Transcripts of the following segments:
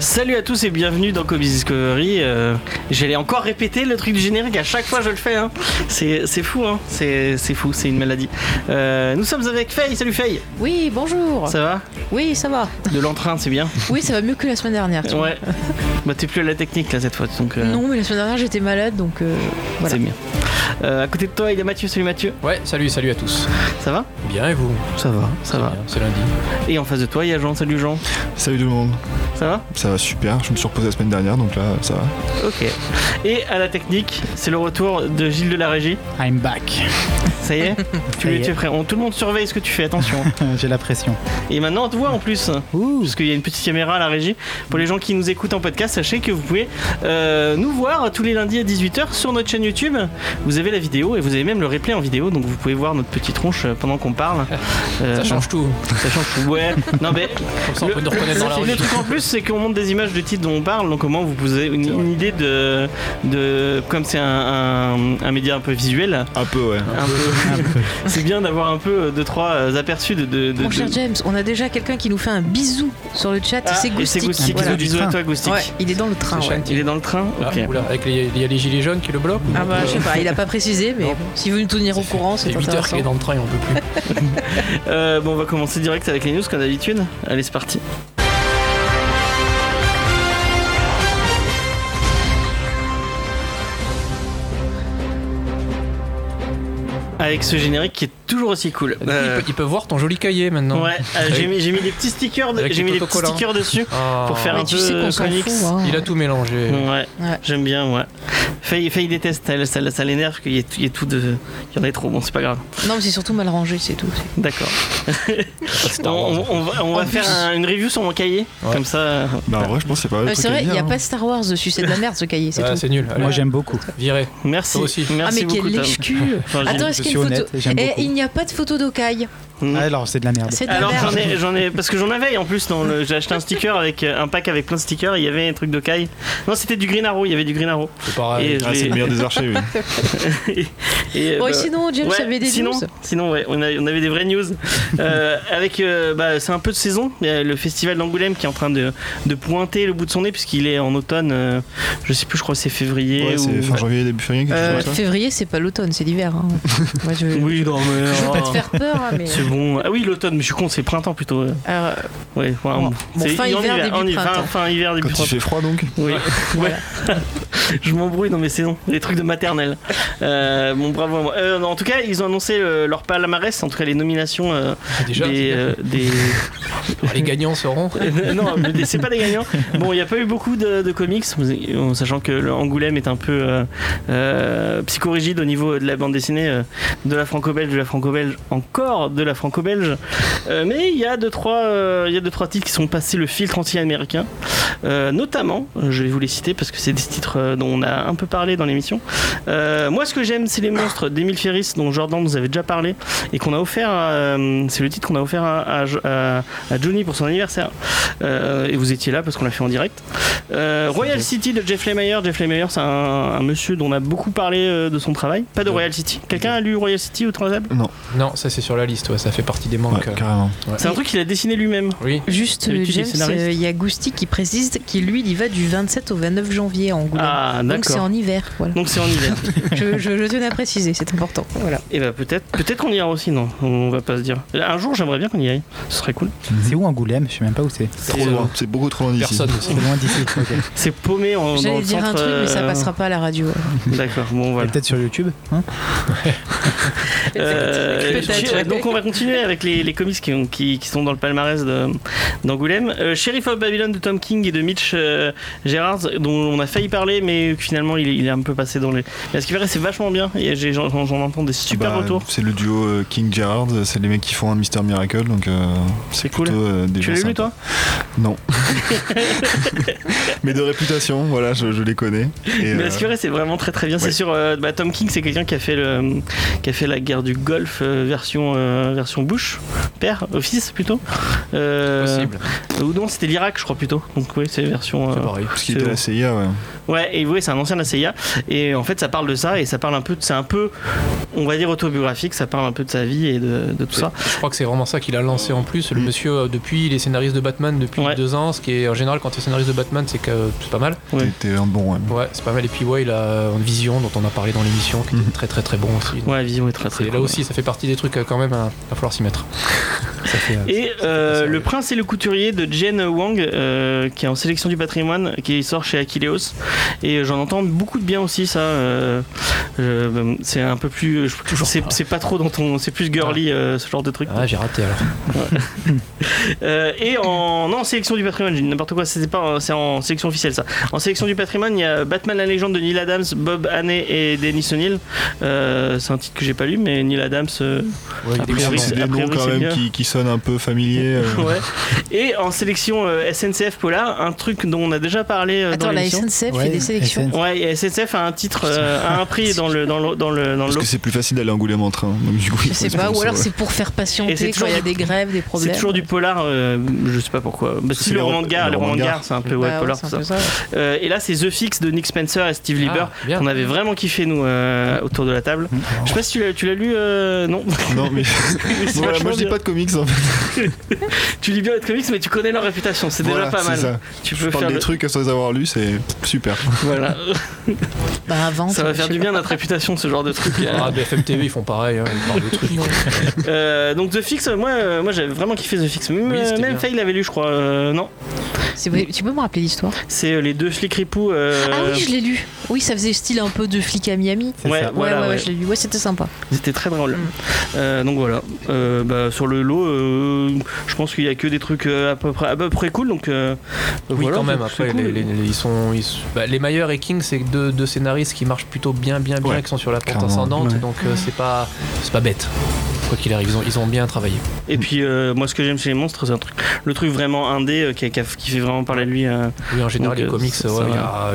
Salut à tous et bienvenue dans Comics Discovery. Euh, J'allais encore répéter le truc du générique, à chaque fois je le fais. Hein. C'est c'est fou, hein. c'est c'est fou, c'est une maladie. Euh, nous sommes avec Faye, salut Faye, Oui, bonjour. ça va? Oui, ça va. De l'entrain, c'est bien Oui, ça va mieux que la semaine dernière. tu vois. Ouais. Bah t'es plus à la technique là cette fois, donc euh, Non, mais la semaine dernière j'étais malade, donc euh, voilà. c'est bien. Euh, à côté de toi, il y a Mathieu, salut Mathieu, Ouais, salut, salut à tous. ça va? Bien et vous? Ça va, ça va. C'est lundi. Et en face de toi, il y a Jean, salut Jean, Salut tout le monde, ça va ça va super, je me suis reposé la semaine dernière donc là ça va. Ok. Et à la technique, c'est le retour de Gilles de la Régie. I'm back. Ça y est Tu es, est. tu es prêt On- Tout le monde surveille ce que tu fais, attention. J'ai la pression. Et maintenant, on te voit en plus. Ouh. Parce qu'il y a une petite caméra à la régie. Pour les gens qui nous écoutent en podcast, sachez que vous pouvez euh, nous voir tous les lundis à 18h sur notre chaîne YouTube. Vous avez la vidéo et vous avez même le replay en vidéo, donc vous pouvez voir notre petite tronche euh, pendant qu'on parle. Euh, Ça change tout. Ça change tout. Ouais. Non mais Comme ça, on le, peut nous reconnaître dans la le truc en plus, c'est qu'on montre des images de titres dont on parle, donc comment vous posez une, idée de, de comme c'est un, un- un média un peu visuel. Un peu ouais. Un peu, c'est bien d'avoir un peu de trois euh, aperçus de. de, de- Mon de- cher James, on a déjà quelqu'un qui nous fait un bisou sur le chat, Ah, c'est et c'est Goustic. Goustic. Voilà. Bisous, bisous à toi, Goustic. Ouais, il est dans le train. Ouais. Il est dans le train oula, avec les, il y a les gilets jaunes qui le bloquent Ah bah je sais pas, il a pas précisé, mais bon, s'il veut nous tenir au courant, C'est c'est 8 heures qu'il est dans le train et on peut plus. Euh, bon, on va commencer direct avec les news comme d'habitude. Allez, c'est parti. Avec ce générique qui est toujours aussi cool. Euh, ils, peuvent, ils peuvent voir ton joli cahier maintenant. ouais, euh, j'ai mis, j'ai mis des petits stickers, de- Avec j'ai les mis des petits autocollants. stickers dessus Ah. pour faire Mais un tu peu sais qu'on s'en comics. fout. hein. Il a tout mélangé. Ouais, Ouais. j'aime bien, ouais. Faye, Faye déteste, elle, ça, ça l'énerve qu'il y, ait- il y ait tout de. qu'il y en ait trop, bon, c'est pas grave. Non, mais c'est surtout mal rangé, c'est tout. D'accord. De On, va, on va En faire un- une review sur mon cahier, Ouais. comme ça. Bah en vrai je pense que c'est pas Ah, truc c'est vrai, il n'y a hein. pas Star Wars dessus, c'est de la merde ce cahier, c'est Ah, tout. c'est nul. Allez, Moi j'aime beaucoup. Viré. Merci. Merci Ah mais beaucoup. quel lèche-cul Enfin, Attends, est-ce qu'il y a une photo Eh, il n'y a pas de photo d'Okai. Mm. Ah, alors c'est de la merde. C'est de la Alors merde. j'en ai, j'en ai, parce que j'en avais en plus. dans le- J'ai acheté un sticker avec euh, un pack avec plein de stickers. et Il y avait un truc de Kai. Non, c'était du Green Arrow. Il y avait du Green Arrow. C'est pareil. Et- Ah c'est le meilleur des archers oui. et, et, Bon, bah, et sinon, James ouais, avait des sinon, news. sinon ouais, on, a- on avait des vraies news. Euh, avec, euh, bah, c'est un peu de saison. Il y a le festival d'Angoulême qui est en train de, de pointer le bout de son nez puisqu'il est en automne. euh, je sais plus, je crois que c'est février. Ouais, c'est ou... fin janvier début février Euh. Février, c'est pas l'automne, c'est l'hiver. hein. Moi, je... Oui, non mais. je veux pas te faire peur, hein, mais. Bon. Ah oui, l'automne, mais je suis con, c'est printemps plutôt. euh. Alors, Ouais, ouais, Bon, c'est fin en hiver, début hiver, printemps. fin hiver, début Quand il printemps. fait froid donc. Oui, ouais. je m'embrouille dans mes saisons, les trucs de maternelle. Euh, bon, bravo à moi. Euh, en tout cas, ils ont annoncé euh, leur palmarès, en tout cas les nominations euh, Déjà, des, euh, des... les gagnants seront. Euh, non, c'est pas des gagnants. Bon, il n'y a pas eu beaucoup de, de comics, en sachant que le Angoulême est un peu euh, euh, psychorigide au niveau de la bande dessinée euh, de la franco-belge, de la franco-belge, encore de la franco-belge. Euh, mais il y a deux trois, euh, il y a deux trois titres qui sont passés le filtre anti-américain, notamment, euh, je vais vous les citer parce que c'est des titres euh, dont on a un peu parlé dans l'émission. Euh, moi, ce que j'aime, c'est les monstres d'Emile Ferris, dont Jordan nous avait déjà parlé et qu'on a offert. à, euh, c'est le titre qu'on a offert à, à, à- à Johnny pour son anniversaire. Euh, et vous étiez là parce qu'on l'a fait en direct. Euh, Royal City de Jeff Lemire. Jeff Lemire, c'est un, un monsieur dont on a beaucoup parlé euh, de son travail. Pas de. Royal City. Quelqu'un a lu Royal City ou Transable Non, Non, ça c'est sur la liste, ouais, ça fait partie des ouais, manques. carrément. C'est un truc qu'il a dessiné lui-même. Oui. Juste, James, euh, il y a Gousti qui précise qu'il lui, il y va du 27 au 29 janvier en Angoulême. Ah, Donc c'est en hiver, voilà. Donc c'est en hiver. je, je- je tenais à préciser, c'est important. Voilà. Et bah peut-être, peut-être qu'on ira aussi, non On va pas se dire. Un jour, j'aimerais bien qu'on y aille. Ce serait cool. C'est où Angoulême? Je sais même pas où c'est. Trop loin, c'est beaucoup trop loin d'ici. C'est loin d'ici. C'est paumé en, dans J'allais le dire centre. un truc, mais ça euh, passera pas à la radio. D'accord. Bon Et voilà. Peut-être sur YouTube. hein? Euh, donc on va continuer avec les, les comics qui, ont- qui, qui sont dans le palmarès de- d'Angoulême. Euh, Sheriff of Babylon de Tom King et de Mitch euh, Gerards, dont on a failli parler, mais finalement il, est- il est un peu passé dans les. Mais à ce qui paraît, c'est vachement bien. Et j'ai- J'en j'en entends des super Bah, retours. C'est le duo euh, King Gerard, c'est les mecs qui font un Mister Miracle donc euh, C'est c'est cool. plutôt euh, des Tu gens l'as lu sympas. toi? Non. Mais de réputation, voilà, je, je les connais. Et, Mais euh, la Secret, c'est vraiment très très bien. C'est ouais. sur euh, bah, Tom King, c'est quelqu'un qui a fait le, qui a fait la guerre du Golfe euh, version euh, version Bush, père, office plutôt. Euh, Possible. Ou non, c'était l'Irak, je crois plutôt. Donc oui, c'est version. C'est euh, pareil. parce qu'il bon. la CIA, ouais. Ouais, et oui, c'est un ancien de la CIA. Et en fait, ça parle de ça et ça parle un peu, de- c'est un peu, on va dire autobiographique. Ça parle un peu de sa vie et de, de tout ça. Je crois que c'est vraiment ça qu'il a lancé en plus. Le Mm. monsieur, euh, depuis, il est scénariste de Batman depuis Ouais. deux ans. Ce qui est en général, quand tu es scénariste de Batman, c'est que euh, c'est pas mal. Ouais. T'es un bon, ouais. Ouais, c'est pas mal. Et puis, ouais, il a une vision dont on a parlé dans l'émission qui était Mhm. très très très bon aussi. Ouais, la vision est très très. Et là cool. aussi, ça fait partie des trucs euh, quand même à, à falloir s'y mettre. Fait, Et euh, Le. Prince et le Couturier de Jen Wang, euh, qui est en sélection du patrimoine, qui sort chez Aquileos. Et j'en entends beaucoup de bien aussi, ça. euh, c'est un peu plus. C'est pas trop dans ton. C'est plus girly, euh, ce genre de truc. Ah, j'ai raté alors. Euh, et en, non, en sélection du patrimoine, j'ai dit n'importe quoi, c'est en sélection officielle ça. En sélection du patrimoine, il y a Batman la légende de Neil Adams, Bob Haney et Dennis O'Neill. Euh, c'est un titre que j'ai pas lu, mais Neil Adams. euh, Ouais, A priori, C'est des noms quand même qui, qui un peu familiers. euh. ouais. Et en sélection euh, SNCF Polar, un truc dont on a déjà parlé euh, Attends, dans la. SNCF Ouais, fait des sélections. SN. Ouais, et SNCF a un titre, euh, a un prix dans le dans le dans le dans le Parce lot. que c'est plus facile d'aller Angoulême en train. Donc du coup, il Je faut sais se pas, ou alors c'est pour faire c'est patienter quand il y a des grèves, des C'est problèmes. toujours du polar, euh, je sais pas pourquoi. Bah, C'est si le roman ro- de gare, le le roman de gare, c'est un peu Bah polar c'est et là, c'est The Fix de Nick Spencer et Steve Lieber. Ah, bien. On avait vraiment kiffé nous autour de la table. Je sais pas si tu l'as, tu l'as lu, non Non, mais c'est moi je dis pas de comics en fait. Tu lis bien les comics, mais tu connais leur réputation, c'est Voilà, déjà pas mal. ça. Tu Je peux parle faire des le... trucs sans les avoir lus, c'est super. Voilà. Bah avant. Ça va faire du bien notre réputation, ce genre de truc. Ah, BFM TV, ils font pareil. hein, ils parlent de trucs. Euh, donc The Fix, moi, euh, moi j'avais vraiment kiffé The Fix. Même, Oui, même. Faye l'avait lu, je crois. Euh, non, vrai, Tu peux me rappeler l'histoire c'est euh, les deux flics ripoux. euh, Ah oui, je l'ai lu. Oui, ça faisait style un peu de flic à Miami. Ouais. Ouais, voilà, ouais, ouais, ouais. je l'ai lu. Ouais, c'était sympa. C'était très drôle. Mm. Euh, donc voilà. Euh, bah, sur le lot, euh, je pense qu'il y a que des trucs euh, à peu près, à peu près cool. Donc euh, Oui, voilà, quand même. Après, cool. les, les- ils sont, ils sont- bah, les Mayer et King, c'est deux, deux scénaristes qui marchent plutôt bien, bien, bien, Ouais, qui sont sur la pente ascendante. Ouais. Donc, euh, c'est pas, c'est pas bête. Quoi qu'il arrive, ils ont, ils ont bien travaillé. Et puis euh, moi, ce que j'aime chez les monstres, c'est un truc, le truc vraiment indé euh, qui, qui, qui fait vraiment parler de lui. euh, Oui, en général, Donc, les comics, ouais,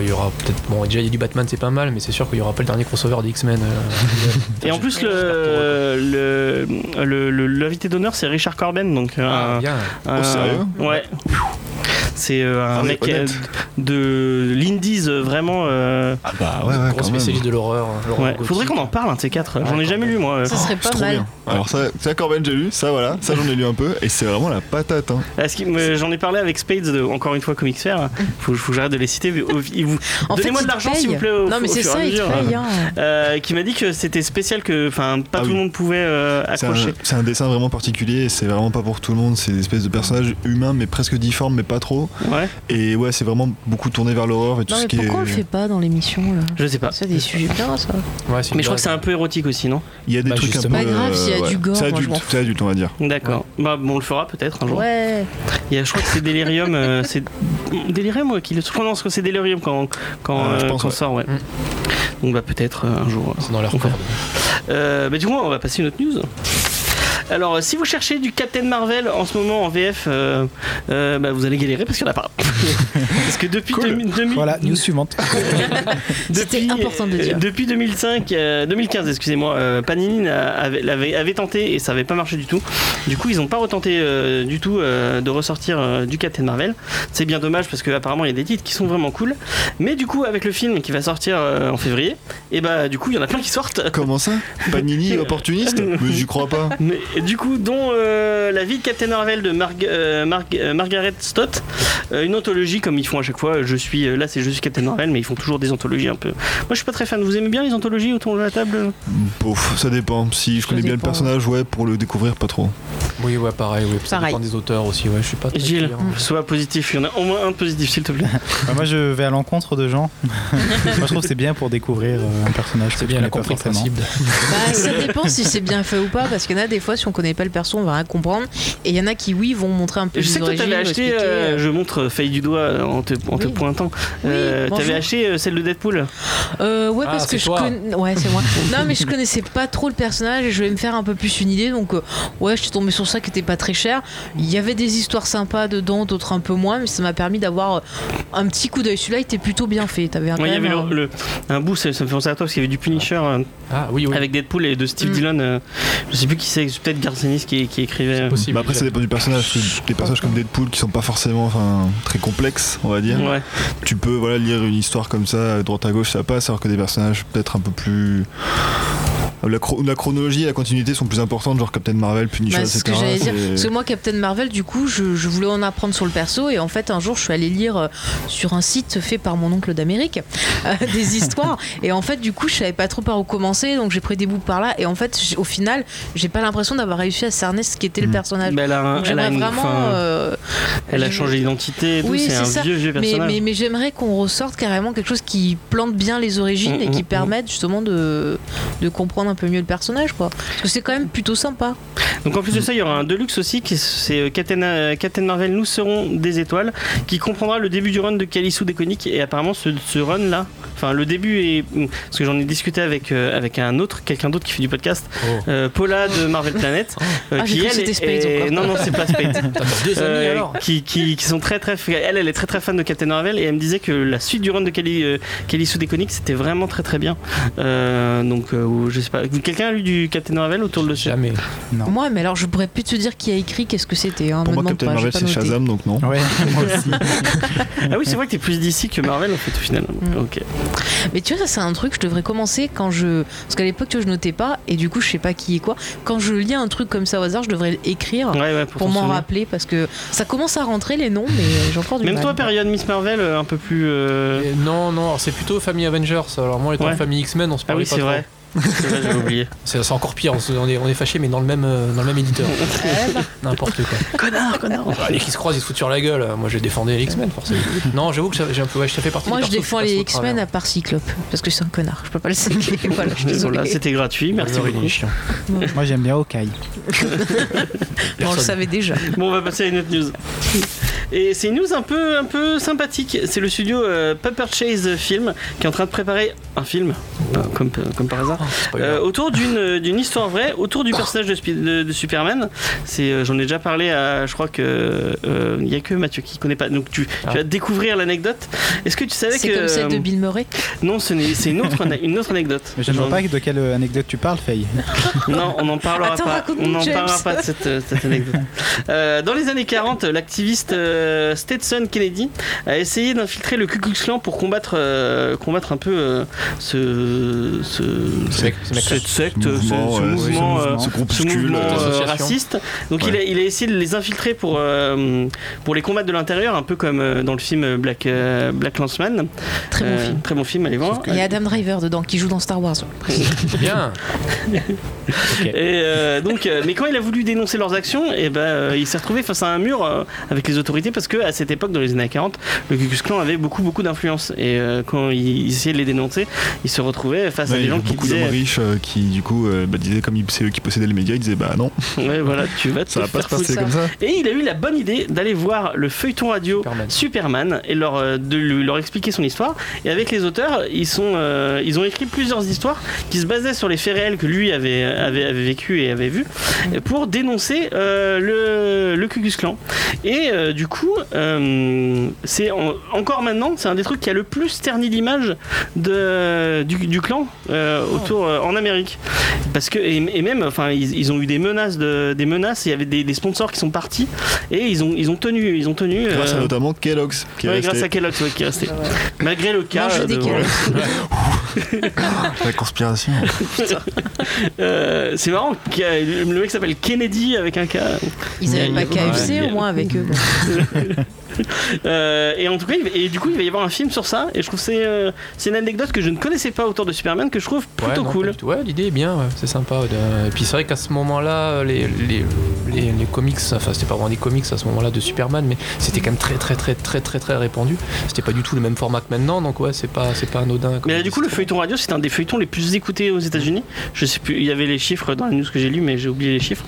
il y, aura peut-être. Bon, déjà, il y a du Batman, c'est pas mal, mais c'est sûr qu'il y aura pas le dernier crossover des X-Men. euh. Et en plus, le le- le- le- l'invité d'honneur, c'est Richard Corben, donc Ah, bien. un- Oh, sérieux? Ouais. C'est euh, un Ah, mec euh, de l'Indies euh, vraiment. euh, Ah bah ouais, ouais, Gros quand même. spécialiste de l'horreur. hein, l'horreur ouais. Faudrait qu'on en parle, un de ces quatre. J'en ai jamais lu moi. Ça serait pas mal. Alors ça, ça Corben j'ai lu, ça voilà, ça j'en ai lu un peu et c'est vraiment la patate. Hein. Mais J'en ai parlé avec Spades, de, encore une fois Comics Fair. Faut, faut que j'arrête de les citer. vous- En Donnez-moi fait, de l'argent, s'il vous plaît, au- Non, mais c'est ça, il hein. Euh, qui m'a dit que c'était spécial, que enfin pas Ah tout oui. le monde pouvait euh, C'est un, accrocher. c'est un dessin vraiment particulier c'est vraiment pas pour tout le monde. C'est une espèce de personnage humain mais presque difforme mais pas trop. Ouais, Et ouais, c'est vraiment beaucoup tourné vers l'horreur et tout Non, ce qui pourquoi on est. le fait pas dans l'émission là? Je sais pas. C'est des sujets bien ça. Ouais, Mais je crois que c'est un peu érotique aussi, non? Il y a des Bah, trucs un peu. justement. Pas grave, s'il y a ouais. Du gore, C'est adulte, c'est adulte on va dire. D'accord. Bah bon, on le fera peut-être un jour. Ouais. Il y a, je crois que c'est Delirium. euh, c'est Delirium ouais, qui le. Je crois non, que c'est Delirium quand quand, je euh, pense, quand ouais. sort, ouais. Mm. Donc bah peut-être euh, un jour. C'est dans leur. Euh, bah du coup, on va passer à une autre news. Alors, si vous cherchez du Captain Marvel en ce moment en VF, euh, euh, bah, vous allez galérer parce qu'il n'y en a pas. parce que depuis, Cool. 2000 2000 Voilà, news suivante. C'était depuis, important de le euh, dire. depuis 2005, euh, 2015, excusez-moi, euh, Panini avait, tenté et ça n'avait pas marché du tout. Du coup, ils n'ont pas retenté euh, du tout euh, de ressortir euh, du Captain Marvel. C'est bien dommage parce qu'apparemment il y a des titres qui sont vraiment cool. Mais du coup, avec le film qui va sortir euh, en février, et bah du coup, il y en a plein qui sortent. Comment ça? Panini opportuniste? Mais j'y crois pas. Mais du coup, dont euh, la vie de Captain Marvel de Marg- euh, euh, Margaret Stott, euh, une anthologie comme ils font à chaque fois. Je suis euh, là, c'est je suis Captain Marvel, mais ils font toujours des anthologies un peu. Moi, je suis pas très fan. Vous aimez bien les anthologies autour de la table? Bof, ça dépend. Si je Ça connais bien le personnage, ouais, pour le découvrir, pas trop. Oui, ouais, pareil. Oui. Ça Pareil. dépend des auteurs aussi. Ouais, je suis pas très Gilles, client. sois positif. Il y en a au moins un de positif, s'il te plaît. Bah, moi, je vais à l'encontre de gens. moi, je trouve que c'est bien pour découvrir euh, un personnage. C'est bien, je elle a connais pas compris le forcément. principe. de- Bah, ça dépend si c'est bien fait ou pas, parce qu'il y en a des fois, si on connaît pas le perso, on va rien comprendre. Et il y en a qui, oui, vont montrer un peu Je sais que t'avais acheté. euh, euh, je montre Faye du doigt euh, en te, en te Oui. pointant. Oui, Euh, t'avais acheté euh, celle de Deadpool. Euh, ouais, Ah, parce que je connais. Ouais, c'est moi. non, mais je connaissais pas trop le personnage et je vais me faire un peu plus une idée. Donc, euh, ouais, je suis tombée sur ça qui était pas très cher. Il y avait des histoires sympas dedans, d'autres un peu moins, mais ça m'a permis d'avoir un petit coup d'œil. Celui-là était plutôt bien fait. T'avais un, Ouais, quand il y avait le, un- le- un bout, ça, ça me fait penser à toi parce qu'il y avait du Punisher euh, Ah oui, oui. avec Deadpool et de Steve Mm. Dillon. euh, je sais plus qui c'est, c'est peut-être Garcenis qui, qui écrivait. possible. Bah après, ça dépend du personnage. Des personnages comme Deadpool qui sont pas forcément enfin, très complexes, on va dire. Ouais. Tu peux voilà, lire une histoire comme ça, droite à gauche, ça passe, alors que des personnages peut-être un peu plus. La, chro- la chronologie et la continuité sont plus importantes, genre Captain Marvel, Punisher, Bah, c'est etc. ce que j'allais dire. c'est- Parce que moi, Captain Marvel, du coup, je, je voulais en apprendre sur le perso. Et en fait, un jour, je suis allée lire euh, sur un site fait par mon oncle d'Amérique euh, des histoires. Et en fait, du coup, je savais pas trop par où commencer. Donc, j'ai pris des bouts par là. Et en fait, au final, j'ai pas l'impression d'avoir réussi à cerner ce qu'était le Mm. personnage. Elle a, un- Donc, elle a j'aimerais une- vraiment. enfin, euh, elle a changé d'identité Oui, c'est c'est un ça. vieux, vieux Mais, personnage. mais, mais j'aimerais qu'on ressorte carrément quelque chose qui plante bien les origines Mm, et qui mm, permette justement de, de comprendre un peu mieux le personnage. Quoi. Parce que c'est quand même plutôt sympa. Donc en plus de ça, il y aura un Deluxe aussi, qui est- c'est euh, Captain, euh, Captain Marvel, nous serons des étoiles, qui comprendra le début du run de Kalisu Déconique. Et apparemment, ce, ce run-là, enfin le début est... Parce que j'en ai discuté avec, euh, avec un autre, quelqu'un d'autre qui fait du podcast, Oh. euh, Paula de Marvel Planet. euh, Ah, qui elle c'était est- Spade est-. Non, non, c'est pas Spade. T'as deux amis Euh, alors qui, qui, qui sont très très elle elle est très très fan de Captain Marvel et elle me disait que la suite du run de Kelly euh, Kelly Sue Deconic c'était vraiment très très bien Euh, donc euh, je sais pas quelqu'un a lu du Captain Marvel autour de ce Jamais. Non. Moi, mais alors je pourrais plus te dire qui a écrit, qu'est-ce que c'était. Hein, Pour me moi, Captain pas, Marvel, c'est. Shazam, donc non. Ouais, moi aussi. ah oui c'est vrai que t'es plus d'ici que Marvel en fait au final Mm. ok Mais tu vois, ça c'est un truc, je devrais commencer quand je. Parce qu'à l'époque, tu vois, je notais pas, et du coup, je sais pas qui est quoi. Quand je lis un truc comme ça au hasard, je devrais l'écrire ouais ouais pour m'en rappeler, parce que ça commence à rentrer les noms, mais j'ai encore du même mal. toi période Miss Marvel euh, un peu plus euh, non, non, alors c'est plutôt famille Avengers. Alors moi, étant Ouais. famille X-Men, on se ah parlait oui pas c'est trop. vrai c'est vrai j'avais oublié C'est encore pire, on, se- on est, on est fâchés, mais dans le même, euh, dans le même éditeur. Ben, N'importe quoi. connard connard Ah, les qui se croisent, ils se foutent sur la gueule. Moi, j'ai défendu les X-Men, forcément. Non, j'avoue que ça- j'ai un peu, ouais, ça fait partie moi, des je persos défends les au X-Men travers. à part Cyclope, parce que c'est un connard, je peux pas le saquer. voilà, je suis désolée. voilà c'était gratuit merci Wolverine, beaucoup il est chiant. Moi j'aime bien Hawkeye. Mais on le Personne. savait déjà. Bon, on va passer à une autre news. Et c'est une news un peu, un peu sympathique. C'est le studio euh, Pepper Chase Film qui est en train de préparer un film, euh, comme, comme par hasard. Euh, autour d'une d'une histoire vraie, autour du personnage de, Spi- de- de Superman. C'est, euh, j'en ai déjà parlé à, je crois que euh, il y a que Mathieu qui connaît pas. Donc tu, Ah. tu vas découvrir l'anecdote. Est-ce que tu savais C'est que comme celle de Bill Murray. non, ce c'est une autre, une autre anecdote. Mais je ne vois pas de quelle anecdote tu parles, Faye. non, on n'en parlera Attends, pas. On n'en parlera pas de cette, cette anecdote. Euh, dans les années 40, l'activiste euh, Stetson Kennedy a essayé d'infiltrer le Ku Klux Klan pour combattre, euh, combattre un peu euh, ce, ce, Cette secte, Ce ce, ce mouvement, ce euh, mouvement euh, euh, raciste. Donc il, a, il a essayé de les infiltrer pour, euh, pour les combattre de l'intérieur, un peu comme euh, dans le film Black, euh, Black Landsman. Très bon film. Très bon film, allez voir. Il y a Adam Driver dedans qui joue dans Star Wars. Bien. Et euh, donc, mais quand il a voulu dénoncer leurs actions, et ben, euh, il s'est retrouvé face à un mur euh, avec les autorités parce que à cette époque, dans les années 40, le Ku Klux Klan avait beaucoup beaucoup d'influence. Et euh, quand il, il essayait de les dénoncer, il se retrouvait face à des gens qui beaucoup riches euh, qui, du coup, euh, bah, disaient, comme c'est eux qui possédaient les médias, ils disaient bah non, ouais, voilà, tu vas te ça va pas faire se passer ça. comme ça. Et il a eu la bonne idée d'aller voir le feuilleton radio Superman. Superman, et leur, euh, de lui- leur expliquer son histoire. Et avec les auteurs, ils, sont, euh, ils ont écrit plusieurs histoires qui se basaient sur les faits réels que lui avait, avait, avait vécu et avait vu pour dénoncer euh, le, le Ku Klux Klan. Et euh, du coup, euh, c'est en- encore maintenant, c'est un des trucs qui a le plus terni l'image de, du, du clan euh, euh, en Amérique. Parce que et, et même, enfin, ils, ils ont eu des menaces, de, des menaces. Il y avait des, des sponsors qui sont partis et ils ont, ils ont tenu, ils ont tenu. Grâce à euh, notamment Kellogg's qui est ouais, grâce à Kellogg's ouais, qui est resté. Malgré le cas. De- Kellogg's. La conspiration. Euh, c'est marrant, le mec s'appelle Kennedy avec un K. Ils Il y a- avaient il y a- pas KFC ouais. au moins avec eux. Euh, et en tout cas, il va- et du coup, il va y avoir un film sur ça. Et je trouve que c'est euh, c'est une anecdote que je ne connaissais pas autour de Superman que je trouve Ouais, plutôt non, cool. Ouais, l'idée est bien, ouais, c'est sympa. Et puis c'est vrai qu'à ce moment-là, les, les, les, les comics, enfin c'était pas vraiment des comics à ce moment-là de Superman, mais c'était quand même très très très très très très répandu. C'était pas du tout le même format que maintenant, donc ouais, c'est pas c'est pas anodin. Mais là, du coup, le feuilleton radio, c'est un des feuilletons les plus écoutés aux États-Unis. Je sais plus, il y avait les chiffres dans les news que j'ai lu, mais j'ai oublié les chiffres.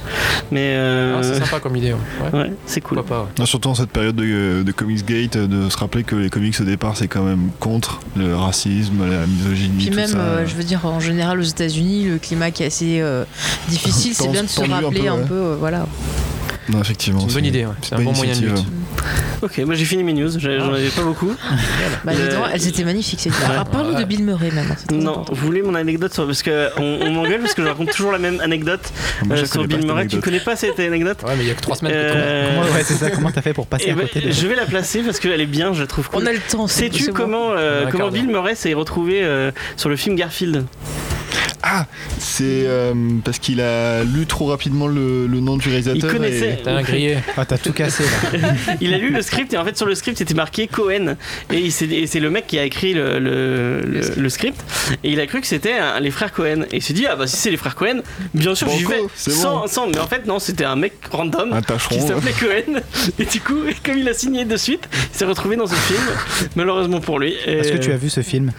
Mais euh, Ah, c'est sympa comme idée. Ouais, c'est cool. pas. ouais. Surtout en cette période de, de Comicsgate, de se rappeler que les comics au départ c'est quand même contre le racisme, la misogynie, Puis tout même, ça. euh, je veux dire, en général aux États-Unis, le climat qui est assez euh, difficile, c'est bien de se tendu un rappeler peu, un peu, euh, voilà. Non, effectivement. C'est une bonne idée, ouais. c'est un bon moyen de lutte. initiative. Ok, moi j'ai fini mes news, j'en avais pas beaucoup. Bah, Euh, elles étaient magnifiques. vidéos. Ah, Parle-nous de Bill Murray maintenant. Non, vous voulez mon anecdote sur... Parce que on, m'engueule parce que je raconte toujours la même anecdote Moi, euh, sur Bill Murray. Tu connais pas cette anecdote Ouais, mais il y a que 3 semaines que tu Euh, Comment, ouais, c'est ça. Comment t'as fait pour passer eh à ben, côté de Je vais la placer parce qu'elle est bien, je la trouve cool. On a le temps. c'est- Sais-tu bon. comment, euh, comment. Bill Murray s'est retrouvé euh, sur le film Garfield? Ah, c'est euh, parce qu'il a lu trop rapidement le, le nom du réalisateur. Il connaissait. T'as un grillé. Ah, t'as tout cassé là. Il a lu le script et en fait sur le script c'était marqué Cohen et, il s'est- et c'est le mec qui a écrit le, le, le- le script et il a cru que c'était un- les frères Cohen et il s'est dit ah bah si c'est les frères Cohen bien sûr j'y Banco, vais sans, bon. sans- mais en fait non c'était un mec random Un qui s'appelait Cohen et du coup comme il a signé de suite il s'est retrouvé dans ce film malheureusement pour lui Et, Est-ce que tu as vu ce film?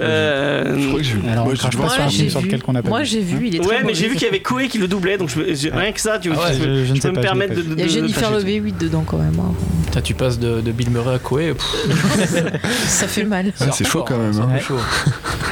Euh, Je crois que j'ai vu. Alors, Moi, je- crache je pas pense- sur un film j'ai sur vu. lequel qu'on n'a pas Moi, j'ai vu. Il est très ouais mais j'ai vu qu'il y avait Cohen qui le doublait donc rien que ça tu Ah ouais, je, je- je ne je sais peux pas, me permettre de, Il y a Jennifer Love Hewitt dedans quand même. hein. Putain, tu passes de, de Bill Murray à Koei. pff, Ça fait mal. C'est chaud quand même. C'est hein. chaud.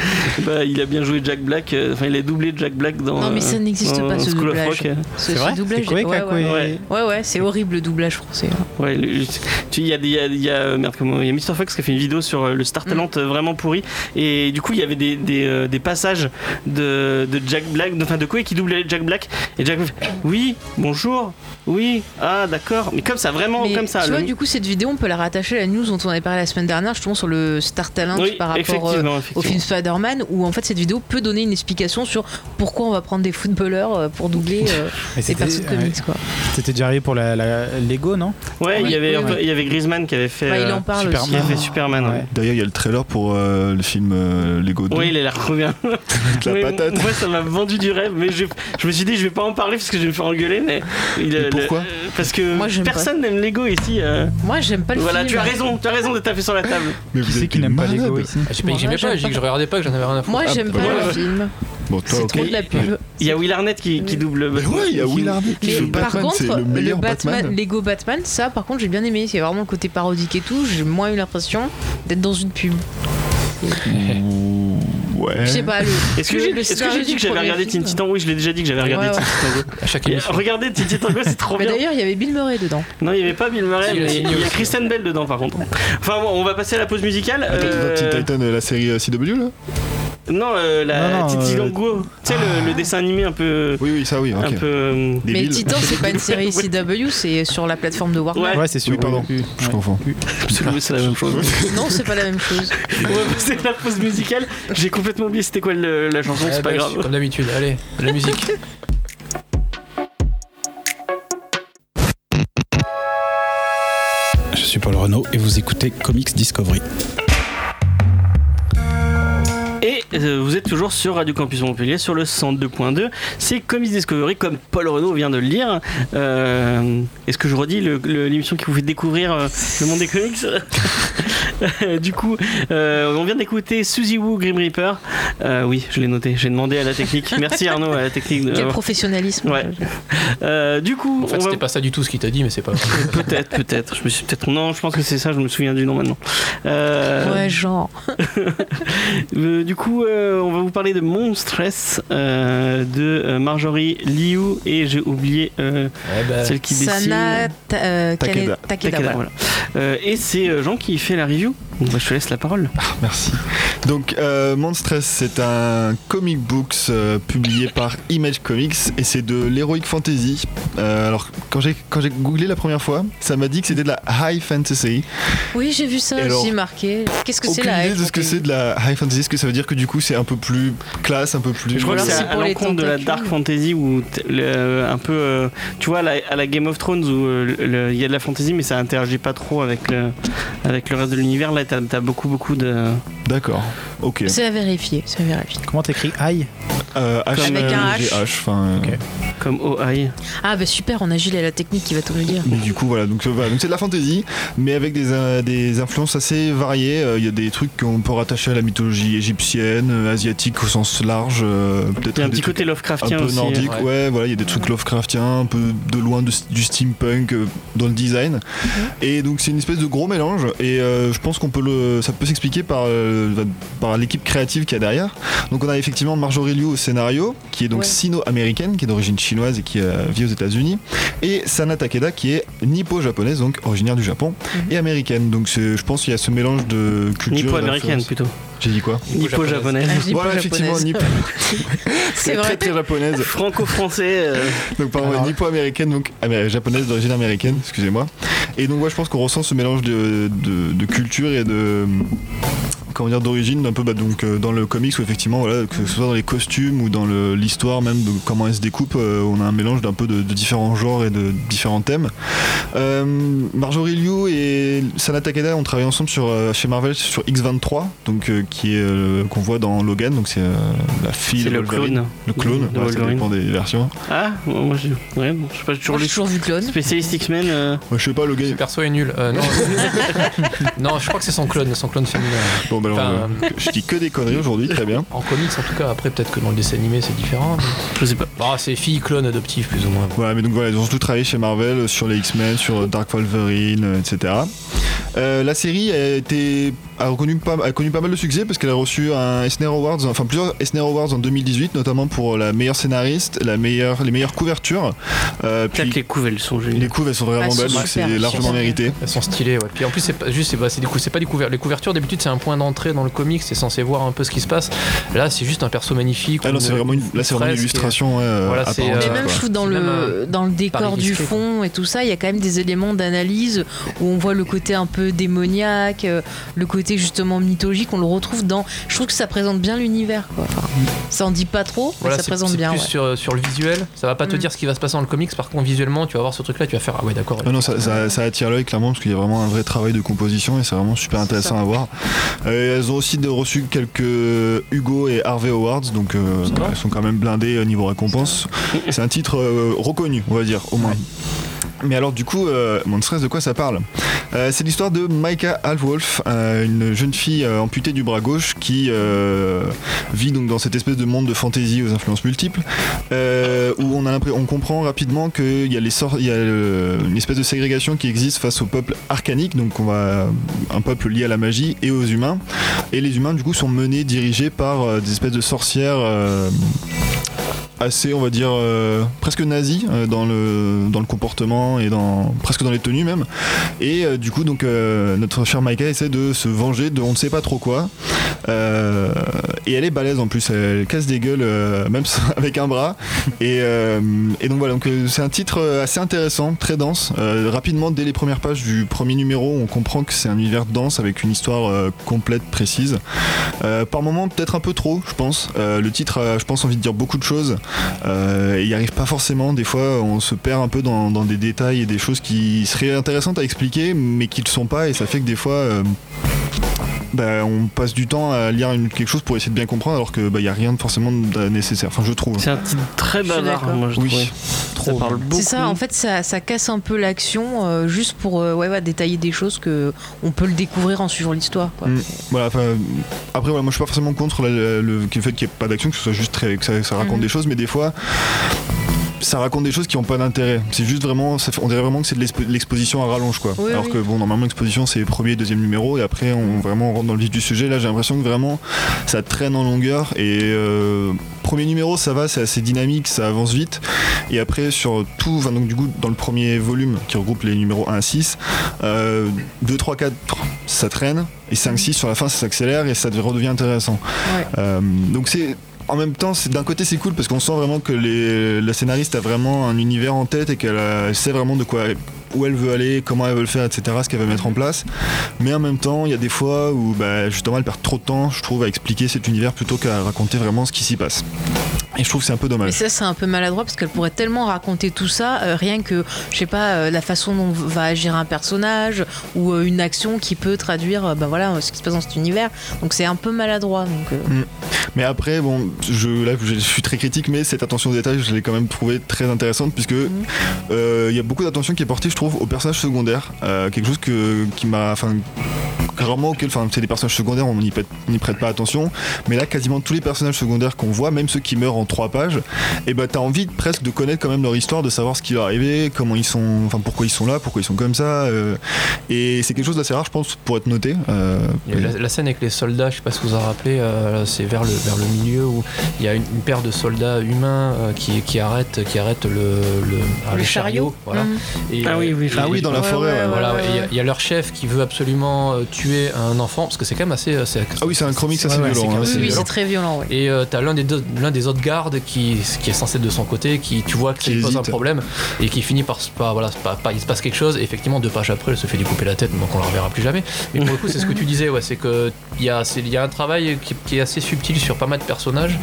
Bah, il a bien joué Jack Black, euh, enfin il a doublé Jack Black dans. Non, mais ça euh, n'existe pas, ce doublage. C'est ce vrai doublage. C'est Koei qui ouais, ouais, ouais. ouais, ouais, c'est horrible le doublage français. hein. Ouais, le- tu il y a il y a, il y a, euh, merde comment, il y a Mr Fox qui a fait une vidéo sur le Star Mm. Talent vraiment pourri et du coup il y avait des, des, euh, des passages de, de Jack Black, enfin de Koei qui doublait Jack Black et Jack Black oui bonjour oui ah d'accord mais comme ça vraiment Mais comme ça tu le- vois, du coup, cette vidéo, on peut la rattacher à la news dont on avait parlé la semaine dernière, justement sur le Star Talent oui, par rapport euh, effectivement, au film Spider-Man, où en fait cette vidéo peut donner une explication sur pourquoi on va prendre des footballeurs euh, pour doubler euh, des de comics. Quoi. C'était déjà arrivé pour la, la Lego, non? Ouais il Oui, y avait oui, oui. il y avait Griezmann qui avait fait il euh, en parle Superman. aussi. qui a fait. Superman ouais. Ouais. D'ailleurs, il y a le trailer pour euh, le film euh, Lego 2. Oui, il a l'air trop bien. la patate. Moi, ça m'a vendu du rêve, mais je, je me suis dit, je vais pas en parler parce que je vais me faire engueuler. Mais, il, Mais pourquoi? le- Parce que Moi, personne n'aime Lego ici. euh. Moi, j'aime pas le Voilà, film. tu as raison, tu as raison de taper sur la table. Mais Qui vous c'est qui n'aime pas. Lego ici? Ah, pas dit que Moi, j'aimais pas, je regardais pas, que j'en avais rien à foutre. Moi, Ah, j'aime bah pas le film. Bon, toi, C'est trop de la pub. Il y a Will Arnett qui, qui double. Mais ouais, il y a Will Arnett qui joue par Batman, contre, c'est le meilleur Batman, Batman. Lego Batman, ça, par contre, j'ai bien aimé. C'est vraiment le côté parodique et tout. J'ai moins eu l'impression d'être dans une pub. Ouais. Je sais pas. Le, Est-ce que j'ai dit que j'avais regardé. Teen Titan Oui, je l'ai déjà dit que j'avais regardé Ouais, Teen Titan Go. À chaque Et émission. Regardez Teen Titan Go, c'est trop Mais bien. d'ailleurs, il y avait Bill Murray dedans. Non, il n'y avait pas Bill Murray, mais il y a. Kristen Bell dedans par contre. Enfin bon, on va passer à la pause musicale. Attends, Euh, Teen Titan, la série euh, CW là? Non, euh, la Non, non, Teen Titan euh. Tu sais, le, le dessin animé un peu. Oui, oui, ça oui, Un ok. peu. euh, Mais Débile. Titan, c'est pas une série CW, c'est sur la plateforme de Warner. Ouais. Ouais, c'est sûr. Oui, pardon, Ouais. je confonds. Absolument, c'est la même chose. Non, c'est pas la même chose. On va passer à la pause musicale. J'ai complètement oublié c'était quoi le- la chanson, Ah, c'est pas bah, grave. Comme d'habitude, allez, de la musique. Je suis Paul Renault et vous écoutez Comics Discovery. Et euh, vous êtes toujours sur Radio Campus Montpellier sur le 102.2. C'est Comics Discovery, comme Paul Renault vient de le lire. Euh, Est-ce que je redis l'émission qui vous fait découvrir euh, le monde des comics Du coup, euh, on vient d'écouter Suzy Woo, Grim Reaper. Euh, oui, je l'ai noté. J'ai demandé à la technique. Merci Arnaud à la technique. de- Quel professionnalisme. Ouais. Euh, du coup, En fait, va- c'était pas ça du tout ce qu'il t'a dit, mais c'est pas peut-être, peut-être. Je me suis peut-être. Non, je pense que c'est ça. Je me souviens du nom maintenant. Euh, Ouais, genre. Du coup, euh, on va vous parler de Monstress euh, de euh, Marjorie Liu et j'ai oublié euh, Ouais, bah, celle qui dessine. Sana Ta- euh, Takeda. Kane- Takeda, Takeda, voilà. voilà. Euh, et c'est Jean qui fait la review. Bah, je te laisse la parole. Merci. Donc, euh, Monstress, c'est un comic books euh, publié par Image Comics et c'est de l'heroic fantasy. Euh, alors, quand j'ai quand j'ai googlé la première fois, ça m'a dit que c'était de la high fantasy. Oui, j'ai vu ça aussi marqué. Qu'est-ce que c'est Aucune là idée de ce que c'est de la high fantasy. Est-ce que ça veut dire que du coup c'est un peu plus classe, un peu plus. Je crois que c'est à, pour à les l'encontre de la dark fantasy ou un peu, euh, tu vois, à la, à la Game of Thrones où euh, il y a de la fantasy mais ça interagit pas trop avec le, avec le reste de l'univers. Là, t'as as beaucoup, beaucoup de. D'accord. Ok. C'est à vérifier, c'est à vérifier. Comment t'écris Aïe Euh, H, Avec un H. G, H, enfin, euh, Ok. comme OI. Ah bah super, on a Gilles à la technique qui va tout nous dire. Mais du coup, voilà, donc euh, voilà, donc c'est de la fantasy, mais avec des, euh, des influences assez variées. Euh, Il y a des trucs qu'on peut rattacher à la mythologie égyptienne, euh, asiatique au sens large, euh, peut-être Il y a un petit côté un Lovecraftien peu aussi. hein. nordique, ouais. ouais. voilà, il y a des trucs Lovecraftiens, un peu de loin de- du steampunk euh, dans le design. Mhm. Et donc c'est une espèce de gros mélange, et euh, je pense qu'on peut le, ça peut s'expliquer par, euh, par l'équipe créative qu'il y a derrière. Donc on a effectivement Marjorie Liu au scénario, qui est donc Ouais. sino-américaine, qui est d'origine chinoise et qui euh, vit aux États-Unis, et Sana Takeda qui est nippo-japonaise, donc originaire du Japon, et américaine. Donc je pense qu'il y a ce mélange de culture. Nippo-américaine plutôt. J'ai dit quoi Nippo-japonaise. Ah, dis Voilà, effectivement, nippo. C'est très vrai. très japonaise. Franco-français. euh, Donc pardon, Alors- nippo-américaine, donc amé- japonaise d'origine américaine, excusez-moi. Et donc ouais, je pense qu'on ressent ce mélange de, de- de culture et de comment dire d'origine un peu bah, donc euh, dans le comics où effectivement voilà que ce soit dans les costumes ou dans l'histoire même de comment elle se découpe euh, on a un mélange d'un peu de, de différents genres et de différents thèmes Euh, Marjorie Liu et Sana Takeda ont travaillé ensemble sur euh, chez Marvel sur X23 donc euh, qui est euh, qu'on voit dans Logan donc c'est euh, la fille de le clone. le clone de ouais, ça dépend des versions Ah, moi j'ai. Ouais, bon, je sais pas, j'ai toujours. J'ai toujours vu clone. Spécialiste X-Men. euh, Moi, je sais pas. Le perso est nul. Euh, non, non, je crois que c'est son clone, son clone féminin. Bon, bah Enfin, euh, je dis que des conneries aujourd'hui, très bien. En comics, en tout cas. Après, peut-être que dans le dessin animé, c'est différent. mais- Je sais pas. Bah, c'est fille clone adoptive, plus ou moins. Voilà, mais donc voilà, ils ont surtout travaillé chez Marvel sur les X-Men, sur Dark Wolverine, euh, etc. Euh, la série a été a, reconnu pas, a connu pas mal de succès parce qu'elle a reçu un Eisner Awards, enfin plusieurs Eisner Awards en 2018, notamment pour la meilleure scénariste, la meilleure, les meilleures couvertures. Euh, Peut-être puis que les couves elles sont les géniales. couves elles sont vraiment belles, donc c'est largement mérité. Elles sont stylées, ouais. Puis en plus, c'est pas juste, c'est bah, c'est pas des couvertures. Les couvertures, d'habitude, c'est un point d'entrée dans le comics, c'est censé voir un peu ce qui se passe. Là, c'est juste un perso magnifique. Ah non, ou c'est vraiment une, là c'est vraiment une illustration ouais, euh, Voilà, à c'est, part euh, Mais entière, même, je trouve, dans le, dans le décor du fond et tout ça, il y a quand même des éléments d'analyse où on voit le côté un peu démoniaque, euh, le côté justement mythologique. On le retrouve dans. Je trouve que ça présente bien l'univers, quoi. Enfin, ça en dit pas trop, Voilà, mais ça présente c'est bien. plus ouais. sur, sur le visuel. Ça va pas te Mm. dire ce qui va se passer dans le comics. Par contre, visuellement, tu vas voir ce truc-là, tu vas faire Ah ouais, d'accord. Ah non, ça, ça- ça attire l'œil clairement parce qu'il y a vraiment un vrai travail de composition et c'est vraiment super intéressant à voir. Euh, elles ont aussi de- reçu quelques Hugo et Harvey Awards, donc euh, elles sont quand même blindées au niveau récompense. C'est un titre euh, reconnu, on va dire, au moins. Mais alors du coup, euh, mon stress de quoi ça parle Euh, C'est l'histoire de Micah Halfwolf, euh, une jeune fille euh, amputée du bras gauche qui euh, vit donc dans cette espèce de monde de fantasy aux influences multiples, où on a on comprend rapidement qu'il y a les y a une espèce de ségrégation qui existe face au peuple arcanique, donc on va un peuple lié à la magie et aux humains, et les humains du coup sont menés, dirigés par des espèces de sorcières. Assez on va dire euh, presque nazi euh, dans le dans le comportement et dans presque dans les tenues même. Et euh, du coup donc notre cher Micah essaie de se venger de on ne sait pas trop quoi. Et elle est balèze en plus. Elle casse des gueules même avec un bras. Et, et donc voilà. Donc c'est un titre assez intéressant très dense. Rapidement dès les premières pages du premier numéro on comprend que c'est un univers dense avec une histoire complète précise. Par moment peut-être un peu trop je pense. Le titre je pense envie de dire beaucoup de choses euh, il n'y arrive pas forcément. Des fois, on se perd un peu dans, dans des détails et des choses qui seraient intéressantes à expliquer, mais qui ne le sont pas. Et ça fait que des fois, euh, bah, on passe du temps à lire une- quelque chose pour essayer de bien comprendre, alors que bah, il n'y a rien de forcément de nécessaire. Enfin, je trouve. C'est un titre très bavard, moi je trouve. Ça parle beaucoup. C'est ça, en fait, ça, ça casse un peu l'action euh, juste pour euh, ouais, ouais, détailler des choses que on peut le découvrir en suivant l'histoire. quoi. Mm. Voilà, après, voilà, moi je suis pas forcément contre le, le- le fait qu'il n'y ait pas d'action, que ce soit juste très, que ça, ça raconte Mhm. des choses, mais des fois. Ça raconte des choses qui n'ont pas d'intérêt. C'est juste vraiment, ça fait- on dirait vraiment que c'est de l'expo- de l'exposition à rallonge, quoi. Oui, Alors oui. que bon, normalement l'exposition c'est premier, deuxième numéro, et après on vraiment on rentre dans le vif du sujet. Là, j'ai l'impression que vraiment ça traîne en longueur. Et euh, premier numéro, ça va, c'est assez dynamique, ça avance vite. Et après sur tout, enfin, donc du coup dans le premier volume qui regroupe les numéros 1 à 6, euh, 2, 3, 4, ça traîne, et 5, 6 sur la fin ça s'accélère et ça redevient intéressant. Ouais. Euh, donc c'est en même temps, c'est- d'un côté c'est cool parce qu'on sent vraiment que les, la scénariste a vraiment un univers en tête et qu'elle sait vraiment de quoi où elle veut aller, comment elle veut le faire, etc. Ce qu'elle veut mettre en place. Mais en même temps, il y a des fois où bah, justement elle perd trop de temps, je trouve, à expliquer cet univers plutôt qu'à raconter vraiment ce qui s'y passe. Et je trouve que c'est un peu Mais dommage. ça, c'est un peu maladroit parce qu'elle pourrait tellement raconter tout ça, euh, rien que, je sais pas, euh, la façon dont va agir un personnage ou euh, une action qui peut traduire bah, voilà, ce qui se passe dans cet univers. Donc c'est un peu maladroit. Donc, euh, Mais après, bon, je, là je suis très critique, mais cette attention au détail, je l'ai quand même trouvée très intéressante puisque euh, il y a beaucoup d'attention qui est portée, je trouve, aux personnages secondaires. Euh, quelque chose que, qui m'a, enfin, rarement auxquels, enfin, c'est des personnages secondaires, on n'y prête, prête pas attention. Mais là, quasiment tous les personnages secondaires qu'on voit, même ceux qui meurent en trois pages, et bah, t'as envie presque de connaître quand même leur histoire, de savoir ce qui leur est arrivé, comment ils sont, enfin, pourquoi ils sont là, pourquoi ils sont comme ça. euh, et c'est quelque chose d'assez rare, je pense, pour être noté. euh, la, la scène avec les soldats, je sais pas si vous en rappelez, euh, c'est vers le, vers le milieu où il y a une, une paire de soldats humains euh, qui, qui arrêtent, qui arrêtent le, le, ah, Le chariot. voilà. Mhm. Et, Ah oui, oui, Ah oui, dans la forêt. ouais, ouais. ouais. Voilà, il y a- il y, a leur chef qui veut absolument euh, tuer un enfant, parce que c'est quand même assez. assez- Ah oui, c'est un comics assez ouais, c'est violent. quand hein, même Oui, c'est- très violent, ouais. Et euh, t'as l'un des, deux- l'un des autres gardes qui, qui est censé être de son côté, qui tu vois Qui qu'il pose un problème et qui finit par, voilà, par- par- il se passe quelque chose. Et effectivement, deux pages après, elle se fait découper la tête, donc on la reverra plus jamais. Mais pour le coup, c'est ce que tu disais, ouais, c'est que il y a, y a un travail qui, qui est assez subtil sur pas mal de personnages.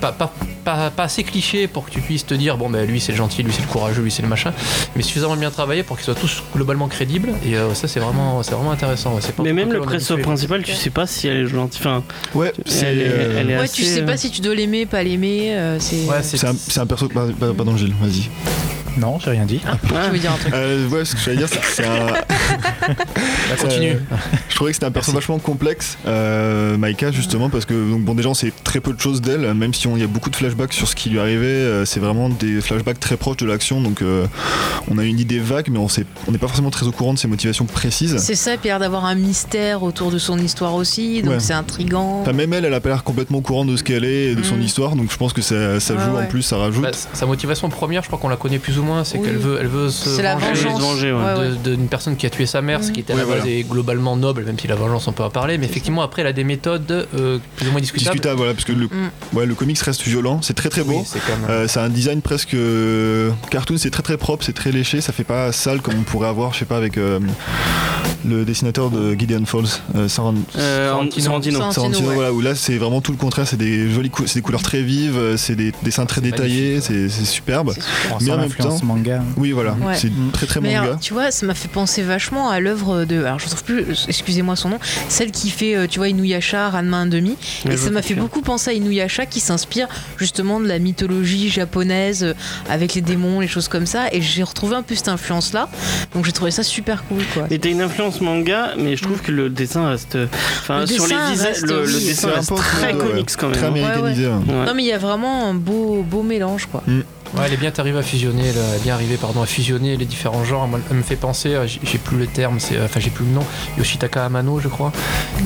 Pas, pas, pas, pas assez cliché pour que tu puisses te dire bon ben lui c'est le gentil, lui c'est le courageux, lui c'est le machin, mais suffisamment bien travaillé pour qu'ils soient tous globalement crédibles et euh, ça c'est vraiment c'est vraiment intéressant. ouais. C'est pas Mais même le perso principal, tu sais pas si elle est gentille. Enfin, Ouais, elle, est- euh, elle est Ouais, assez, tu sais euh, pas si tu dois l'aimer, pas l'aimer. euh, c'est. Ouais, un, un perso. Pardon, Gilles, vas-y. Non, j'ai rien dit. Ah, Je veux dire un truc. Euh, ouais, ce que j'allais dire, c'est que c'est un. Bah, continue. Euh, je trouvais que c'était un perso vachement complexe, euh, Maïka, justement, parce que, donc, bon, déjà, on sait très peu de choses d'elle, même si on y a beaucoup de flashbacks sur ce qui lui arrivait, euh, c'est vraiment des flashbacks très proches de l'action, donc euh, on a une idée vague, mais on n'est pas forcément très au courant de ses motivations précises. C'est ça, puis il y a l'air d'avoir un mystère autour de son histoire aussi, donc Ouais. c'est intrigant. Enfin, même elle, elle a pas l'air complètement au courant de ce qu'elle est et de son Mm. histoire, donc je pense que ça, ça Ouais, joue en plus, ça rajoute. Bah, sa motivation première, je crois qu'on la connaît plus ou moins, c'est Oui. qu'elle veut, elle veut se la venger ouais. D'une personne qui a tué sa mère, ce qui était à la base voilà. est globalement noble, même si la vengeance on peut en parler. Mais effectivement, après, elle a des méthodes euh, plus ou moins discutables. discutable, voilà, parce que le, Mm. ouais, le comics reste violent, c'est très très beau. Oui, c'est quand même. Euh, c'est un design presque euh, cartoon, c'est très très propre, c'est très léché, ça fait pas sale comme on pourrait avoir, je sais pas, avec euh, le dessinateur de Gideon Falls, euh, Saran- euh, Sorrentino. Sorrentino. Sorrentino, Sorrentino, ouais. voilà, où là c'est vraiment tout le contraire, c'est des jolies cou- c'est des couleurs très vives, euh, c'est des dessins très détaillés, c'est superbe. Mais en même l'influence manga. Oui, voilà, Ouais. c'est très très Mais manga. alors, tu vois, ça m'a fait penser vachement à l'œuvre de. Alors, je ne trouve plus, excusez-moi son nom, celle qui fait, euh, tu vois, Inuyasha, Ranma 1,5. Ouais, Et ça m'a fait beaucoup penser à Inuyasha qui s'inspire justement de la mythologie japonaise euh, avec les démons, les choses comme ça. Et j'ai retrouvé un peu cette influence-là. Donc j'ai trouvé ça super cool, quoi. Et t'as une influence manga, mais je trouve que le dessin reste. Enfin, Le sur dessin les visages, reste, le, dessin reste peu très ouais, comics quand Très même. hein. américanisé. hein. Ouais. Non, mais il y a vraiment un beau, beau mélange, quoi. Ouais, elle est bien arrivée à fusionner, elle est bien arrivée pardon, à fusionner les différents genres. Moi, elle me fait penser, à- j'ai plus le terme, c'est, enfin j'ai plus le nom, Yoshitaka Amano, je crois,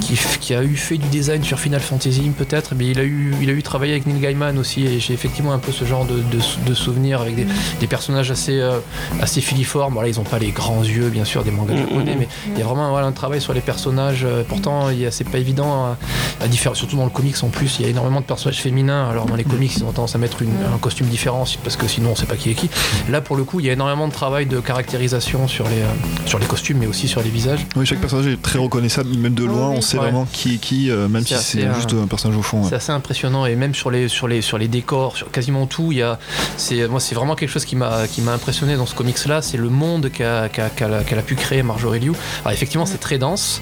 qui, a eu fait du design sur Final Fantasy peut-être, mais il a eu, il a eu travaillé avec Neil Gaiman aussi, et j'ai effectivement un peu ce genre de, de, de souvenirs avec des, des personnages assez, euh, assez filiformes. Voilà, ils ont pas les grands yeux, bien sûr, des mangas Mm, japonais, mm, mais il y a vraiment voilà, un travail sur les personnages. euh, Pourtant, c'est pas évident à, à différer, surtout dans le comics en plus, il y a énormément de personnages féminins. Alors dans les comics, ils ont tendance à mettre une- un costume différent parce que sinon on sait pas qui est qui. Là, pour le coup, il y a énormément de travail de caractérisation sur les, euh, sur les costumes, mais aussi sur les visages. Oui, chaque personnage est très reconnaissable, même de Oh, loin, oui. on sait Ouais. vraiment qui est qui, euh, même si c'est assez, juste euh, un personnage au fond. ouais. C'est assez impressionnant et même sur les sur les sur les décors, sur quasiment tout, il y a c'est moi c'est vraiment quelque chose qui m'a qui m'a impressionné dans ce comics là, c'est le monde qu'a a pu créer Marjorie Liu. Alors effectivement, c'est très dense.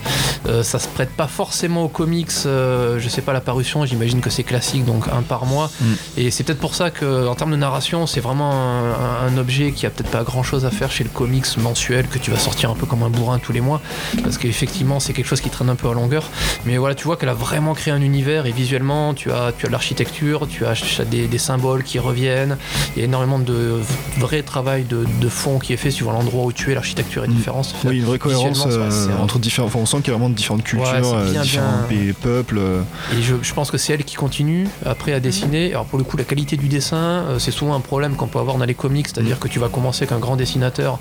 Euh, ça se prête pas forcément aux comics, euh, je sais pas la parution, j'imagine que c'est classique donc un par mois Mm. et c'est peut-être pour ça que en termes de narration, c'est vraiment un, un objet qui a peut-être pas grand-chose à faire chez le comics mensuel que tu vas sortir un peu comme un bourrin tous les mois parce qu'effectivement, c'est quelque chose qui traîne un peu à longueur. Mais voilà, tu vois qu'elle a vraiment créé un univers et visuellement, tu as, tu as de l'architecture, tu as des, des symboles qui reviennent. Il y a énormément de vrai travail de, de fond qui est fait suivant l'endroit où tu es. L'architecture est Mm. différente. Oui, une vraie cohérence euh, entre différents. Enfin, on sent qu'il y a vraiment différentes cultures, Ouais, euh, bien, différents bien. pays- peuples. euh. Et je, je pense que c'est elle qui continue après à dessiner. Alors pour le coup, la qualité du dessin, c'est souvent un problème qu'on peut avoir dans les comics, c'est-à-dire que tu vas commencer avec un grand dessinateur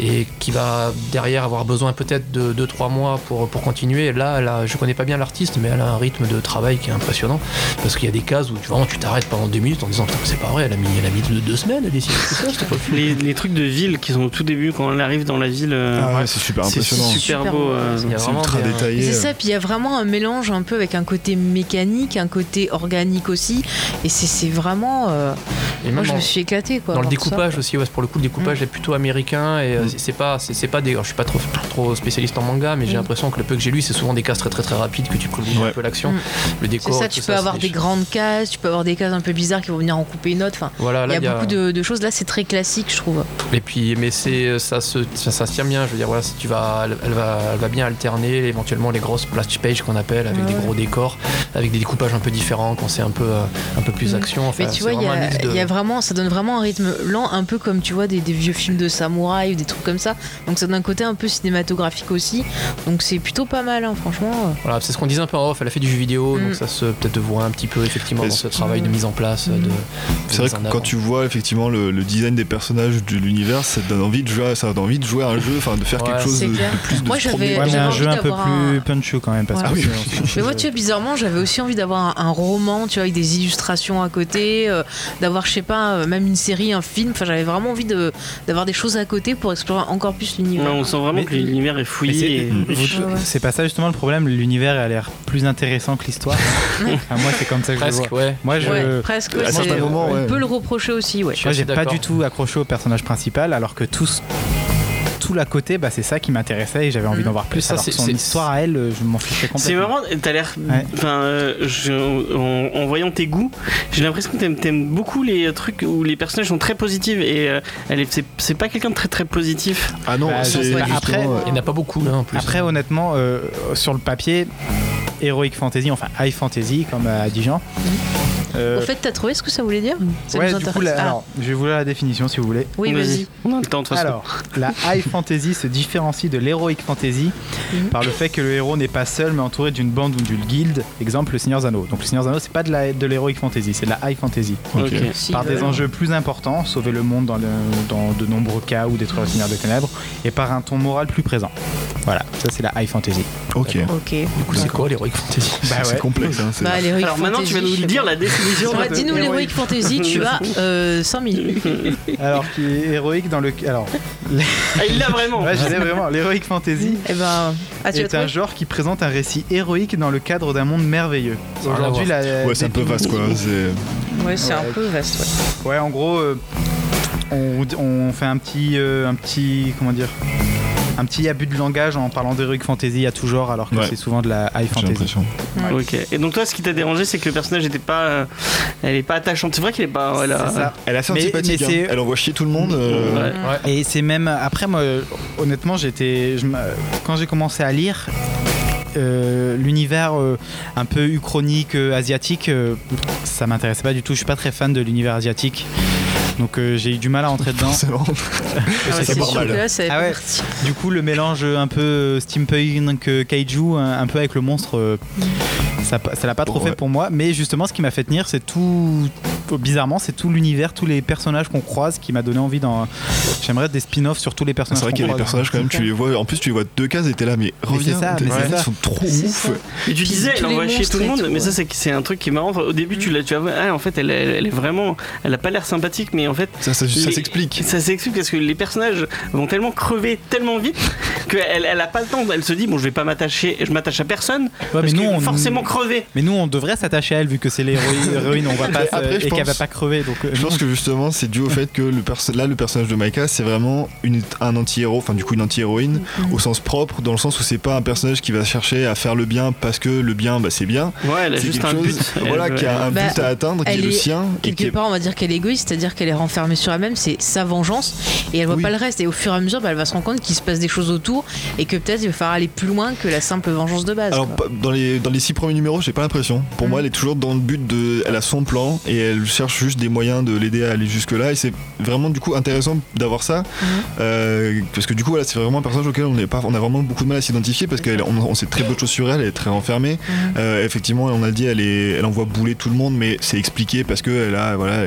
et qui va derrière avoir besoin peut-être de 2-3 mois pour, pour continuer. Là, a- je connais pas bien l'artiste, mais elle a un rythme de travail qui est impressionnant parce qu'il y a des cases où tu, vraiment, tu t'arrêtes pendant deux minutes en disant Putain, c'est pas vrai, elle a mis, elle a mis deux, deux semaines à dessiner tout ça, c'était pas fou. Les, les trucs de ville qui sont au tout début quand elle arrive dans la ville. euh, Ah ouais, c'est super c'est impressionnant. super Super beau. beau. euh, C'est vraiment ultra des- détaillé. c'est ça, puis il y a vraiment un mélange un peu avec un côté mécanique, un côté organique aussi. Et c'est c'est vraiment. euh, Et Moi, même je en- me suis éclaté quoi. Dans le ça. découpage aussi, ouais, pour le coup, le découpage est plutôt américain et euh, Mm. c'est- pas, c'est c'est pas des. alors, je suis pas trop, trop spécialiste en manga, mais j'ai Mm. l'impression que le peu que j'ai lu, c'est souvent des cases très très très rapides que tu peux oublier Ouais. un peu l'action. Mm. Le C'est décor. ça, tu peux avoir des grandes cases, tu peux avoir des cases un peu bizarres qui vont venir en couper une autre. Enfin, Voilà, il y a beaucoup de, de choses. Là, c'est très classique, je trouve. Et puis, mais c'est ça se, ça, ça se tient bien. Je veux dire, voilà, si tu vas, elle, elle va, elle va bien alterner éventuellement les grosses splash pages qu'on appelle avec des gros décors, avec des découpages un peu différents quand c'est un peu, euh, un peu plus Mm. action. Enfin, Mais tu vois, il y, a- de- a vraiment, ça donne vraiment un rythme lent, un peu comme tu vois des, des vieux films de samouraï ou des trucs comme ça. Donc ça donne un côté un peu cinématographique aussi. Donc c'est plutôt pas mal, hein, franchement. Voilà, c'est ce qu'on disait un peu en off. Elle a fait du jeu vidéo, Mm. donc ça se peut-être voit un petit peu effectivement dans ce travail de mise en place. Mm. De, C'est vrai que quand avant. tu vois effectivement le, le design des personnages de l'univers, ça donne envie de jouer, ça donne envie de jouer à un jeu, enfin de faire Ouais. quelque chose de, plus de Moi, j'avais- Ouais, un jeu un peu plus un- punchu quand même. Parce Ouais. que Ah oui. Mais moi, tu vois, bizarrement, j'avais aussi envie d'avoir un, un roman, tu vois, avec des illustrations à côté, euh, d'avoir, je sais pas, euh, même une série, un film. Enfin, j'avais vraiment envie de d'avoir des choses à côté pour explorer encore plus l'univers. Ouais, on sent vraiment Mais- que l'univers est fouillé. c'est- et- Ouais. C'est pas ça justement le problème. L'univers a l'air plus intéressant que l'histoire. Enfin, moi, c'est comme ça que je vois. ouais. Moi, je, Ouais, presque. C'est- moments, on peut le reprocher aussi, ouais. Moi, j'ai pas du tout accroché au personnage principal, alors que tous. Tout l'à côté, bah, c'est ça qui m'intéressait et j'avais envie d'en voir plus. Ça, alors c'est- son c'est- histoire à elle, je m'en fichais C'est complètement. marrant, t'as l'air. Ouais. Enfin, euh, je- en, en voyant tes goûts, j'ai l'impression que t'aimes, t'aimes beaucoup les trucs où les personnages sont très positifs et euh, elle est, c'est, c'est pas quelqu'un de très très positif. Ah non, Bah, c'est Après- euh, Il n'y en a pas beaucoup là en plus. Après, honnêtement, euh, sur le papier, Heroic Fantasy, enfin High Fantasy, comme à Dijon. Euh, Au fait, t'as trouvé ce que ça voulait dire Ça ouais, nous du intéresse. coup, la- Ah, alors, je vais vous lire la définition si vous voulez. oui, vas-y. On a le temps de. Alors, la high fantasy se différencie de l'heroic fantasy Mhm. par le fait que le héros n'est pas seul mais entouré d'une bande ou d'une guilde. Exemple, le Seigneur Zano. Donc, le Seigneur Zano, c'est pas de la de l'heroic fantasy, c'est de la high fantasy. Si, par des enjeux plus importants, sauver le monde dans, le- dans de nombreux cas ou détruire le Seigneur des Ténèbres, et par un ton moral plus présent. Voilà, ça c'est la high fantasy. Ok. Ok. Du coup, c'est quoi l'Heroic Fantasy Bah C'est ouais. complexe. Hein, c'est- Bah, Alors maintenant, tu vas nous dire la définition. Ouais, Dis-nous l'Heroic Fantasy, tu as euh, 5 minutes. Alors, qui est héroïque dans le. Alors, Ah, il l'a vraiment. ouais, je l'ai vraiment. L'heroic fantasy Eh ben, ah, est un genre qui présente un récit héroïque dans le cadre d'un monde merveilleux. Aujourd'hui, la. Ouais, c'est un peu vaste quoi. C'est Ouais, c'est un peu vaste, ouais. Ouais, en gros, euh, on, on fait un petit, euh, un petit, comment dire, un petit abus de langage en parlant d'heroic fantasy à tout genre, alors que Ouais. c'est souvent de la high j'ai fantasy. l'impression. Ok. Et donc toi, ce qui t'a dérangé, c'est que le personnage était pas, euh, elle est pas attachante. C'est vrai qu'il est pas. Elle a- C'est ça. Elle est assez Mais- antipathique. mais hein. c'est- Elle envoie chier tout le monde. euh, Ouais. Et c'est même après moi, honnêtement, j'étais, quand j'ai commencé à lire. euh, l'univers euh, un peu uchronique euh, asiatique euh, ça m'intéressait pas du tout je suis pas très fan de l'univers asiatique donc euh, j'ai eu du mal à entrer dedans. Ah ouais, c'est Ah ouais. parti. Du coup, le mélange un peu euh, steampunk, euh, kaiju, un, un peu avec le monstre, ça ça l'a pas trop Ouais. fait pour moi. Mais justement, ce qui m'a fait tenir, c'est tout. Bizarrement, c'est tout l'univers, tous les personnages qu'on croise qui m'a donné envie d'en. J'aimerais des spin-offs sur tous les C'est personnages. vrai qu'on qu'il y a des personnages quand même, tu les vois. En plus, tu les vois de deux cases et t'es là, mais reviens. c'est ça, mais c'est ils sont trop C'est ouf. Et tu disais, elle envoie chier tout le monde, mais ça ouais. c'est c'est un truc qui est marrant. Au début, tu l'as, tu vois, ah, en fait, elle, elle, elle est vraiment, elle a pas l'air sympathique, mais en fait, Ça, ça, ça Les- s'explique. ça s'explique parce que les personnages vont tellement crever tellement vite qu'elle elle a pas le temps. Elle se dit bon, je vais pas m'attacher, je m'attache à personne Ouais, parce mais nous, on forcément crever. Mais nous, on devrait s'attacher à elle vu que c'est l'héroïne, on va pas Après, je qu'elle va pas crever. Donc, euh, Je pense que justement, c'est dû au fait que le perso- là, le personnage de Maika, c'est vraiment une- un anti-héros, enfin du coup une anti-héroïne Mm. au sens propre, dans le sens où c'est pas un personnage qui va chercher à faire le bien parce que le bien, bah, c'est bien. Ouais, elle a juste un chose, but. Voilà, veut- qui a un Bah, but à atteindre, qui est le sien. et Quelque est- part, on va dire qu'elle est égoïste, c'est-à-dire qu'elle est renfermée sur elle-même, c'est sa vengeance, et elle voit Oui. pas le reste. Et au fur et à mesure, bah, elle va se rendre compte qu'il se passe des choses autour, et que peut-être il va falloir aller plus loin que la simple vengeance de base. Alors quoi. dans les dans les six premiers numéros, j'ai pas l'impression. Pour Mm. moi, elle est toujours dans le but de, elle a son plan et elle cherche juste des moyens de l'aider à aller jusque là. Et c'est vraiment du coup intéressant d'avoir ça Mhm. euh, parce que du coup voilà, c'est vraiment un personnage auquel on n'est pas, on a vraiment beaucoup de mal à s'identifier parce qu'on on sait très peu de choses sur elle. Elle est très renfermée. Mhm. Euh, effectivement, on a dit, elle est, elle envoie bouler tout le monde, mais c'est expliqué parce que elle a voilà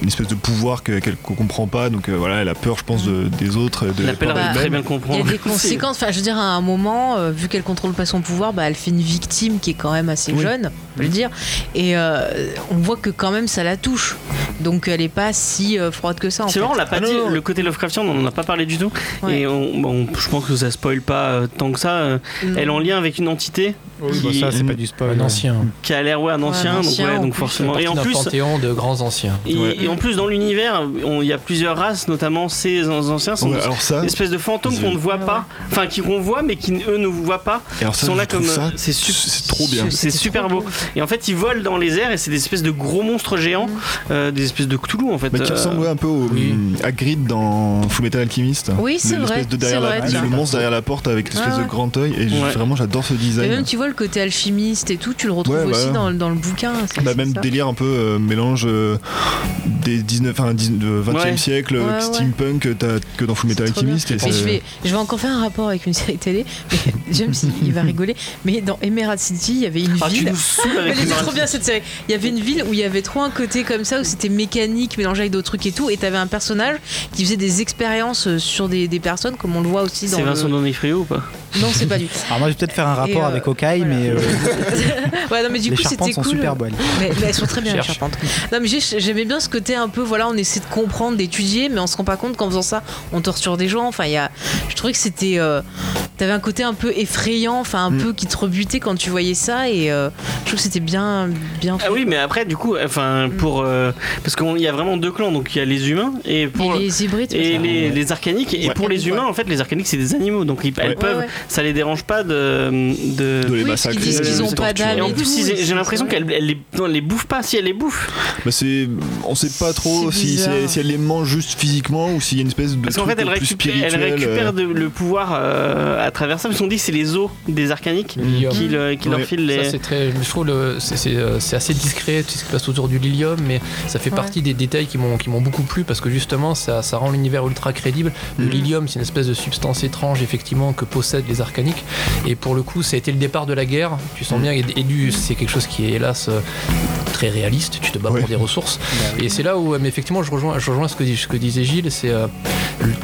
une espèce de pouvoir que- qu'elle qu'on comprend pas. Donc euh, voilà, elle a peur, je pense, de- des autres. De Bah, très bien Il y a des conséquences. Enfin, je veux dire, à un moment, euh, vu qu'elle contrôle pas son pouvoir, bah, elle fait une victime qui est quand même assez Oui. jeune, on peut le dire. Et euh, on voit que quand même ça la touche. Donc elle est pas si euh, froide que ça. En C'est fait. marrant, on l'a pas Ah dit, non. le côté Lovecraftien, on en a pas parlé du tout. Ouais. Et on- bon, je pense que ça spoil pas euh, tant que ça. euh, Non. Elle est en lien avec une entité Oui, qui, bah ça, c'est pas du spoil. Un ancien. qui a l'air ouais un ancien, un donc, ancien, ouais, en donc plus. forcément. Et en plus, panthéon de grands anciens. et, Ouais. et en plus dans l'univers, il y a plusieurs races, notamment ces an- anciens sont Ouais, alors ça, des espèces de fantômes qu'on ne voit pas, enfin qui qu'on voit mais qui eux ne voient pas. et alors ça, Ils sont là comme c'est trop bien. C'est super beau. Et en fait, ils volent dans les airs et c'est des espèces de gros monstres géants, euh, des espèces de Cthulhu en fait. Mais qui Euh, ressemble ouais, un peu à Grid dans Full Metal Alchemist. Oui, c'est L'espèce vrai, de derrière le monstre derrière la porte avec l'espèce de grand œil. Et vraiment, j'adore ce Et design. même, tu vois, le côté alchimiste et tout, tu le retrouves Ouais, aussi voilà. dans, dans le bouquin. Bah, même ça. délire un peu euh, mélange euh, des 19, enfin, 19 20e Ouais. siècle, Ouais, euh, ouais. steampunk que t'as que dans Full Metal. Alchemist. et je vais, je vais encore faire un rapport avec une série télé. Mais James, il, il va rigoler. Mais dans Emerald City, il y avait une Ah, ville. elle les était trop bien cette série. Il y avait une ville où il y avait trop un côté comme ça, où c'était mécanique mélangé avec d'autres trucs et tout. Et t'avais un personnage qui faisait des expériences euh, sur des, des personnes, comme on le voit aussi dans. C'est le- Vincent Donofrio ou pas? Non, c'est pas lui. Alors moi, je vais peut-être faire un rapport euh, avec Okai, voilà. mais euh, Ouais, non, mais du les coup, charpentes c'était sont cool. super bonnes. Mais, mais elles sont très bien les charpentes. Non mais j'ai- j'aimais bien ce côté un peu voilà on essaie de comprendre, d'étudier, mais on se rend pas compte qu'en faisant ça on torture des gens. Enfin il y a, je trouvais que c'était, euh, t'avais un côté un peu effrayant, enfin un Mm. peu qui te rebutait quand tu voyais ça et euh, je trouve que c'était bien bien fait. Ah oui, mais après, du coup, enfin, pour. euh, parce qu'il y a vraiment deux clans, donc il y a les humains et pour. Et les hybrides. et les, les arcaniques et pour les humains en fait les arcaniques c'est des animaux donc ils, elles peuvent Ouais, ouais. Ça les dérange pas de, de... de les Oui, massacrer. qu'ils disent de qu'ils ont pas d'âme et en plus ils- j'ai l'impression elles les, non, elles les bouffent pas si elles les bouffent Bah, c'est, on sait pas trop si, si, elle, si elle les mange juste physiquement ou s'il y a une espèce de parce qu'en fait elles récupèrent euh, de- le pouvoir euh, à travers ça parce qu'on dit que c'est les os des arcaniques L'ilium. qui, le- qui leur filent les Ça, c'est très, je trouve le- c'est- euh, assez discret tout ce qui se passe autour du lilium, mais ça fait Ouais. partie des détails qui m'ont qui m'ont beaucoup plu parce que justement ça, ça rend l'univers ultra crédible. Le Mhm. lilium, c'est une espèce de substance étrange effectivement que possèdent les arcaniques, et pour le coup, ça a été le départ de la guerre. Tu sens Mhm. bien, et, et du- c'est quelque chose qui est hélas euh, très réaliste. Tu te bats Ouais. pour des ressources, et c'est là où, euh, mais effectivement, je rejoins, je rejoins ce que, dit- ce que disait Gilles, c'est euh,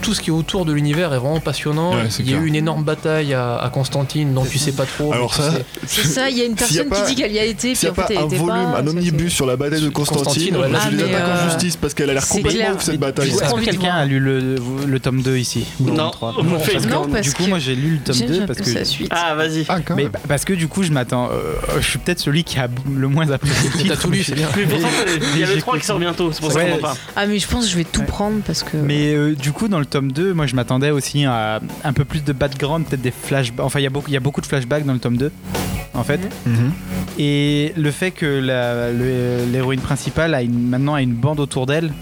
tout ce qui est autour de l'univers est vraiment passionnant. Ouais, Il y a eu une énorme bataille à, à Constantine dont tu sais pas trop. Alors ça, C'est ça, il y a une y a personne pas- qui dit qu'elle y a été, puis n'y a en pas un volume, pas. un omnibus sur la bataille de Constantine, Constantine, ouais, là, je Ah, les attaque en justice parce qu'elle a l'air complètement ouf cette bataille. Est-ce que quelqu'un a lu le, le tome 2 ici ou le Non. tome 3 On fait parce que, Non, parce du coup, que- moi j'ai lu le tome 2 un parce que suite. ah vas-y Ah, mais bah, parce que du coup je m'attends euh, je suis peut-être celui qui a le moins apprécié le T'as titre, tout lu, mais- c'est bien. mais pourtant il y a le j'ai 3 qui sort bientôt c'est pour ça qu'on en parle Ah mais je pense que je vais tout Ouais. prendre parce que. Mais euh, du coup, dans le tome 2, moi je m'attendais aussi à un peu plus de background, peut-être des flashbacks. Enfin, il y, a beaucoup- il y a beaucoup de flashbacks dans le tome 2, en fait. Mhm. Et le fait que l'héroïne principale a une, maintenant a une bande autour d'elle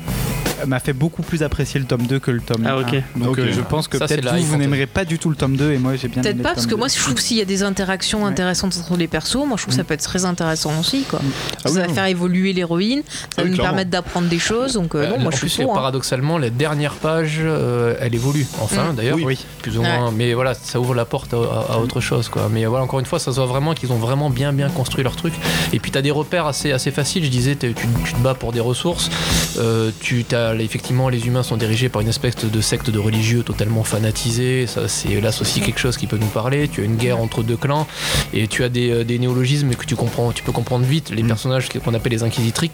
m'a fait beaucoup plus apprécier le tome 2 que le tome ah 1. ok Donc euh, je pense que peut-être vous, vous n'aimerez pas du tout le tome 2 et moi j'ai bien Peut-être pas parce que 2. moi je trouve que s'il y a des interactions Ouais. intéressantes entre les persos, moi je trouve que ça peut être très intéressant aussi quoi. Ah ça oui, va faire évoluer l'héroïne, ça Ah va oui, nous clairement. permettre d'apprendre des choses donc euh, non moi en je plus, suis pour. hein. paradoxalement, la dernière page, euh, elle évolue. Enfin, Mm. d'ailleurs, Oui. plus ou moins. Mais voilà, ça ouvre la porte à, à- à autre chose, quoi. Mais voilà, encore une fois, ça se voit vraiment qu'ils ont vraiment bien, bien construit leur truc. Et puis, t'as des repères assez, assez faciles. Je disais, tu, tu te bats pour des ressources. Euh, tu, t'as, effectivement, les humains sont dirigés par une espèce de secte de religieux totalement fanatisés. Ça, c'est là aussi quelque chose qui peut nous parler. Tu as une guerre entre deux clans et tu as des, euh, des néologismes que tu comprends, tu peux comprendre vite. Les Mm. personnages qu'on appelle les inquisitrix,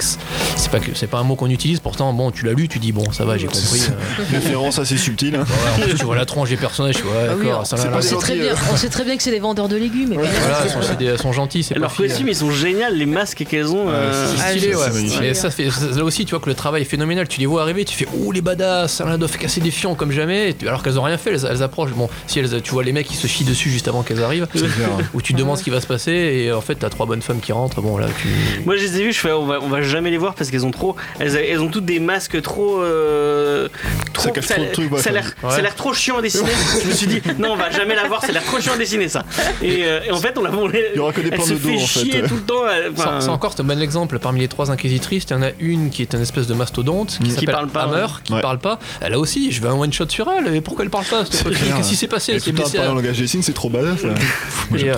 c'est pas que c'est pas un mot qu'on utilise. Pourtant, bon, tu l'as lu, tu dis bon, ça va, j'ai compris. euh, Référence assez subtile. hein. voilà, en plus, tu vois la tronche des personnages, tu vois, Ah oui, ça c'est là, On sait, très gentils, bien, euh. on sait très bien que c'est des vendeurs de légumes. mais- Voilà, elles sont, c'est des- elles sont gentilles, c'est pas leurs costumes ils sont géniaux les masques qu'elles ont euh, C'est Ah, stylé, ouais. c'est. Et ça fait, là aussi, tu vois que le travail est phénoménal. Tu les vois arriver, tu fais ouh les badass, elles doivent casser des fions comme jamais. Alors qu'elles ont rien fait, elles, elles approchent. Bon, si elles, tu vois les mecs qui se chient dessus juste avant qu'elles arrivent, C'est clair. où tu te demandes ce qui va se passer, et en fait t'as trois bonnes femmes qui rentrent. Bon là, tu. Moi je les ai vues, je fais on va, on va jamais les voir parce qu'elles ont trop elles, elles ont toutes des masques trop euh, trop Ça cache trop de trucs, ça a l'air ouais. ça a l'air trop chiant à dessiner. je me suis dit non on va jamais la voir, ça a l'air trop chiant à dessiner ça. Et, euh, et en fait on la on les- Il y aura que des elle se de dos, fait en fait. chier tout le temps. enfin, ça encore, c'est un bon exemple. Parmi les trois inquisitrices, il y en a une qui est une espèce de mastodonte qui. Qui s'appelle parle pas, Hammer, qui Ouais. parle pas. Elle a aussi, je veux un one shot sur elle. Et pourquoi elle parle pas. Qu'est-ce qui s'est passé Elle s'est blessée langage des signes, c'est trop badass. là. Et, euh,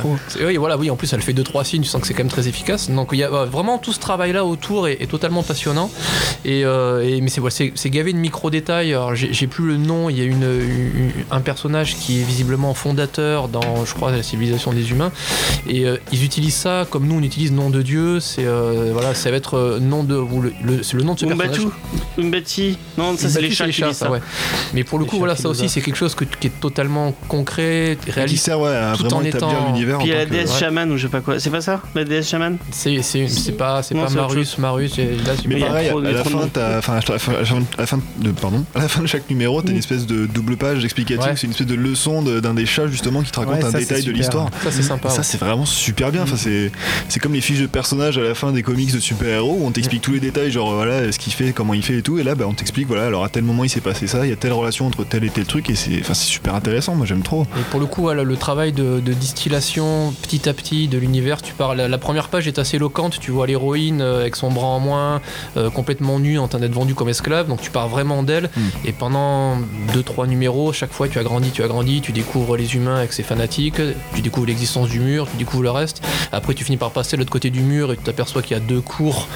oui, voilà, oui, en plus elle fait 2-3 signes, tu sens que c'est quand même très efficace. Donc il y a euh, vraiment tout ce travail-là autour est, est totalement passionnant. Et, euh, et- mais c'est voilà, gavé de micro-détails. Alors j'ai plus le nom, il y a une, une- un personnage qui est visiblement fondateur dans, je crois, la civilisation des humains. Et euh, ils utilisent ça comme nous on utilise nom de Dieu. C'est euh, voilà, ça va être nom de. ou le, le- c'est le nom de ce Umbatu, personnage. Umbatu, Non, ça c'est les chats qui disent ça, ça. ouais. Mais pour le Les coup, chats voilà, ça aussi, c'est quelque chose que- qui est totalement concret, Qui réaliste. sert ouais, à tout vraiment en étant- l'univers. Puis il y a la déesse chaman ou je sais pas quoi. C'est pas ça La déesse chaman C'est c'est- c'est pas, pas Marus, Marus. Mais Il y a pareil, à la fin, enfin, à la de, pardon, à la fin de chaque numéro, t'as une espèce de double page explicative. C'est une espèce de leçon d'un des chats justement qui te raconte un détail de l'histoire. ça, c'est sympa. Ça c'est vraiment super bien. Enfin, c'est c'est comme les fiches de personnages à la fin des comics de super-héros où on t'explique tous les détails, genre voilà ce qu'il fait, comment il fait et tout. Et là, bah, on t'explique voilà, alors à tel moment il s'est passé ça, il y a telle relation entre tel et tel truc et c'est enfin, c'est super intéressant. Moi j'aime trop. Et pour le coup, voilà, le travail de, de distillation petit à petit de l'univers, tu parles. La, la première page est assez éloquente. Tu vois l'héroïne euh, avec son bras en moins, euh, complètement nue, en train d'être vendue comme esclave. Donc tu pars vraiment d'elle. Mm. Et pendant 2-3 numéros, chaque fois tu as grandi, tu as grandi, tu découvres les humains avec ses fanatiques, tu découvres l'existence du mur, tu découvres le reste. Après, tu finis par passer de l'autre côté du mur et tu t'aperçois qu'il y a deux cours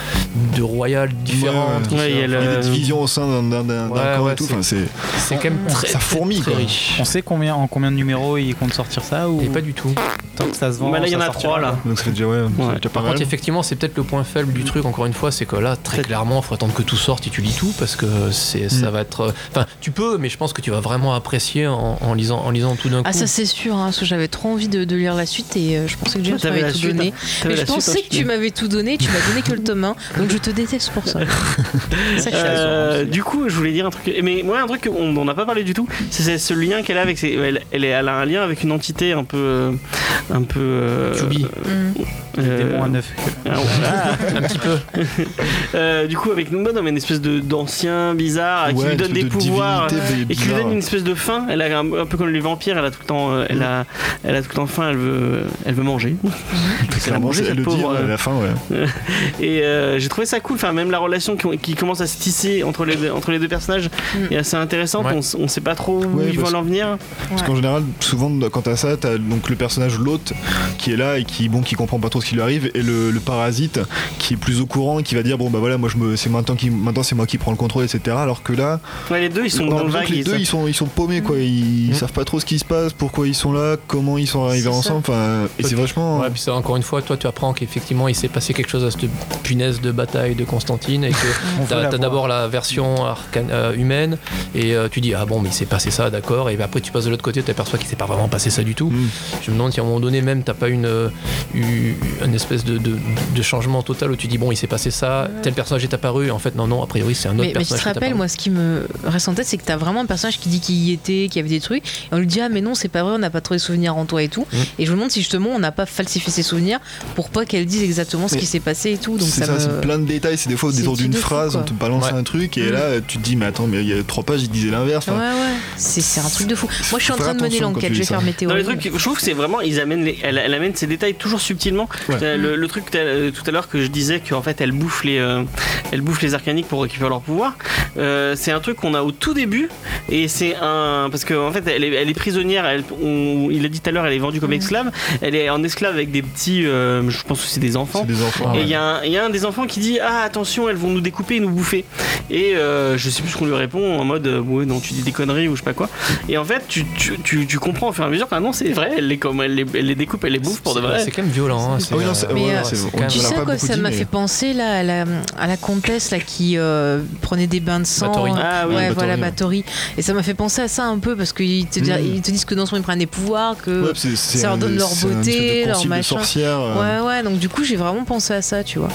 de royales différentes. Ouais, Ouais, il y a Il y a le- au sein d'un- d'un d'un- d'un Ouais, camp ouais, et tout. c'est- Enfin, c'est C'est quand même très, ça fourmille, très riche. On sait combien, en combien de numéros ils comptent sortir ça ou Et pas du tout. tant que ça se vend Bah là, il y en a trois là. donc ça fait déjà ouais, ça fait déjà pas Par mal. contre, effectivement, c'est peut-être le point faible du truc, encore une fois, c'est que là, très clairement, il faut attendre que tout sorte et tu lis tout parce que c'est, ça va être. Enfin, tu peux, mais je pense que tu vas vraiment apprécier en, en lisant, en lisant tout d'un coup. Ah ça c'est sûr, hein, parce que j'avais trop envie de, de lire la suite et euh, je pensais que James la m'avait tout donné. Mais je suite, pensais hein, que tu m'avais tout donné, tu m'as donné que le tome 1, donc je te déteste pour ça. ça je suis Euh, assurée. du coup, je voulais dire un truc. Mais moi, un truc qu'on on n'a pas parlé du tout, c'est ce lien qu'elle a avec. Ses, elle, elle, est- elle a un lien avec une entité un peu, euh, un peu. euh, Chubby. Euh, Démon à neuf. ah, voilà. un petit peu. Euh, du coup, avec Numbod, on a une espèce de d'ancien bizarre qui Ouais, lui donne des de pouvoirs. Et qui lui donne une espèce de faim. Elle a un, un peu comme les vampires. Elle a tout le temps, euh, elle a, elle a tout le temps faim. Elle veut, elle veut manger. Parce qu'elle a mangé elle le dit ouais, euh, la fin, ouais. Et euh, j'ai trouvé ça cool. Enfin, même la relation qui, qui commence à se tisser entre les deux, entre les deux personnages Mm. est assez intéressante. Ouais. On, on sait pas trop où Ouais, ils parce- veulent en venir. Parce Ouais. qu'en général, souvent quand t'as ça, t'as donc le personnage l'hôte qui est là et qui bon qui comprend pas trop ce qui lui arrive et le, le parasite qui est plus au courant et qui va dire bon bah voilà moi je me c'est maintenant qui maintenant c'est moi qui prends le contrôle etc. Alors que là Ouais, les deux, ils sont dans le vague. les deux ils sont ils sont paumés quoi ils Mm. savent pas trop ce qui se passe pourquoi ils sont là comment ils sont arrivés ensemble enfin et c'est vachement Ouais, puis ça, encore une fois, toi, tu apprends qu'effectivement, il s'est passé quelque chose à cette punaise de bataille de Constantine et que T'as d'abord la version arcane- euh, humaine et euh, tu dis ah bon mais il s'est passé ça d'accord et après tu passes de l'autre côté t'aperçois qu'il s'est pas vraiment passé ça du tout Mm. je me demande si à un moment donné même t'as pas une, euh, eu- une espèce de, de- de changement total où tu dis bon il s'est passé ça tel personnage est apparu et en fait non non a priori c'est un autre Mais, mais tu personnage te rappelles, moi, ce qui me reste en tête, c'est que t'as vraiment un personnage qui dit qu'il y était, qu'il y avait des trucs, et on lui dit Ah, mais non, c'est pas vrai, on n'a pas trouvé de souvenirs en toi et tout. Mm. Et je me demande si justement on n'a pas falsifié ses souvenirs pour pas qu'elle dise exactement ce Mais qui s'est passé et tout. Donc ça, ça, me. c'est plein de détails c'est des fois au détour d'une phrase quoi. on te balance Ouais. un truc et Mm. là tu te dis mais attends mais il y a trois pages il disait l'inverse Ouais, enfin, ouais, c'est c'est un truc de fou. Moi, je suis en train de mener l'enquête, je vais faire mes Dans théories. les trucs, je trouve que c'est vraiment, ils amènent les, elle, elle amène ces détails toujours subtilement. Ouais. Euh, Le, le truc euh, tout à l'heure que je disais qu'en fait elle bouffe les, euh, elle bouffe les arcaniques pour récupérer leur pouvoir. Euh, c'est un truc qu'on a au tout début et c'est un parce qu'en en fait elle est, elle est prisonnière. Elle, on- il a dit tout à l'heure, elle est vendue comme Mhm. esclave. Elle est en esclave avec des petits, euh, je pense que c'est des enfants. c'est des enfants Et ouais. il y, a un- il y a un des enfants qui dit Ah, attention, elles vont nous découper et nous bouffer. Et euh, je sais plus ce qu'on lui répond en mode euh, Ouais, non, tu dis des conneries ou je sais pas quoi. Et en fait, tu, tu, tu, tu comprends au fur et à mesure que non, c'est vrai, elle les, comme, elle, les, elle les découpe, elle les bouffe pour de vrai. c'est quand même violent hein, non, Mais, ouais, on- Tu sais quoi ça m'a mais- fait penser là à la, à la comtesse là qui euh, prenait des bains de sang. Bathory. Ah oui, ouais, Bathory, voilà. Bathory. Et ça m'a fait penser à ça un peu parce qu'ils te, Mm. ils te disent que dans son ils prennent des pouvoirs, que ça leur donne leur beauté, leur machin. Ouais, ouais, donc du coup, j'ai vraiment pensé à ça, tu vois.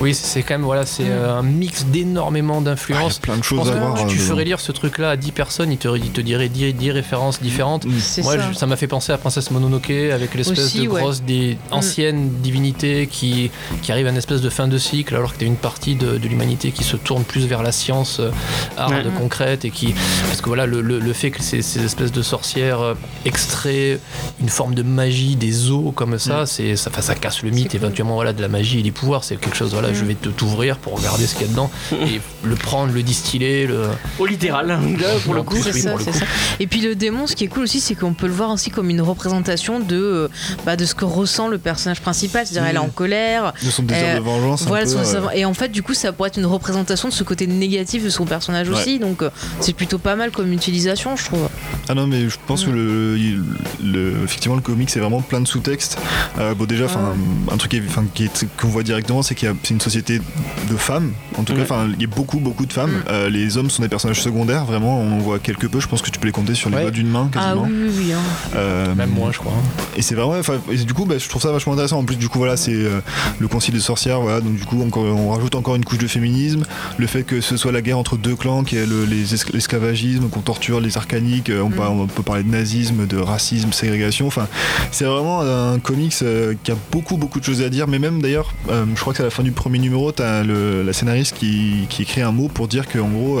oui c'est quand même voilà c'est euh, un mix d'énormément ah, il y a d'influences plein de je choses pense à que voir tu, tu euh, ferais lire ce truc là à 10 personnes ils te, ils te diraient 10, 10 références différentes Mm. Moi, ça. je- ça m'a fait penser à Princesse Mononoke avec l'espèce Aussi, de ouais. grosse des anciennes divinités qui, qui arrivent à une espèce de fin de cycle alors que tu as une partie de, de l'humanité qui se tourne plus vers la science euh, hard, Ouais. concrète et qui. Parce que voilà, le, le- le fait que ces, ces espèces de sorcières euh, extraient une forme de magie des eaux comme ça, c'est ça, ça casse le mythe cool. éventuellement voilà, de la magie et des pouvoirs. C'est quelque chose, voilà, Mm. je vais te t'ouvrir pour regarder ce qu'il y a dedans et le prendre, le distiller. Le... Au littéral, là, pour le coup. C'est oui, ça, pour le c'est coup. ça. Et puis le démon, ce qui est cool aussi, c'est qu'on peut le voir aussi comme une représentation de, euh, bah, de ce que ressent le personnage principal. C'est-à-dire, Mm. elle est en colère. de son désir Euh, de vengeance un Voilà, peu, son- euh, sa- et en fait, du coup, ça pourrait être une représentation de ce côté négatif de son personnage Ouais. aussi. Donc, euh, c'est plutôt pas mal comme utilisation, je trouve. Ah non, mais je pense que le, le- effectivement le comic c'est vraiment plein de sous-textes. Euh, bon déjà, enfin un truc qu'on voit directement, c'est qu'il y a c'est une société de femmes. En tout cas, il y a beaucoup beaucoup beaucoup de femmes. Euh, les hommes sont des personnages secondaires, vraiment, on en voit quelque peu. Je pense que tu peux les compter sur les Ouais. doigts d'une main Ah quasiment. oui, oui, oui. hein. Euh, Même moi, je crois. Et c'est vraiment, et du coup, bah, je trouve ça vachement intéressant. En plus, du coup, voilà, c'est euh, le concile des sorcières, voilà. Donc, du coup, encore, on rajoute encore une couche de féminisme. Le fait que ce soit la guerre entre deux clans, qui est le- les escl- l'esclavagisme, qu'on torture les arcaniques. On, Mm. par- on peut parler de nazisme, de racisme, ségrégation. Enfin, c'est vraiment un comics euh, qui a beaucoup, beaucoup de choses à dire. Mais même d'ailleurs, euh, je crois que c'est à la fin du premier numéro, t'as le, la scénariste qui, qui écrit un mot pour dire qu'en gros.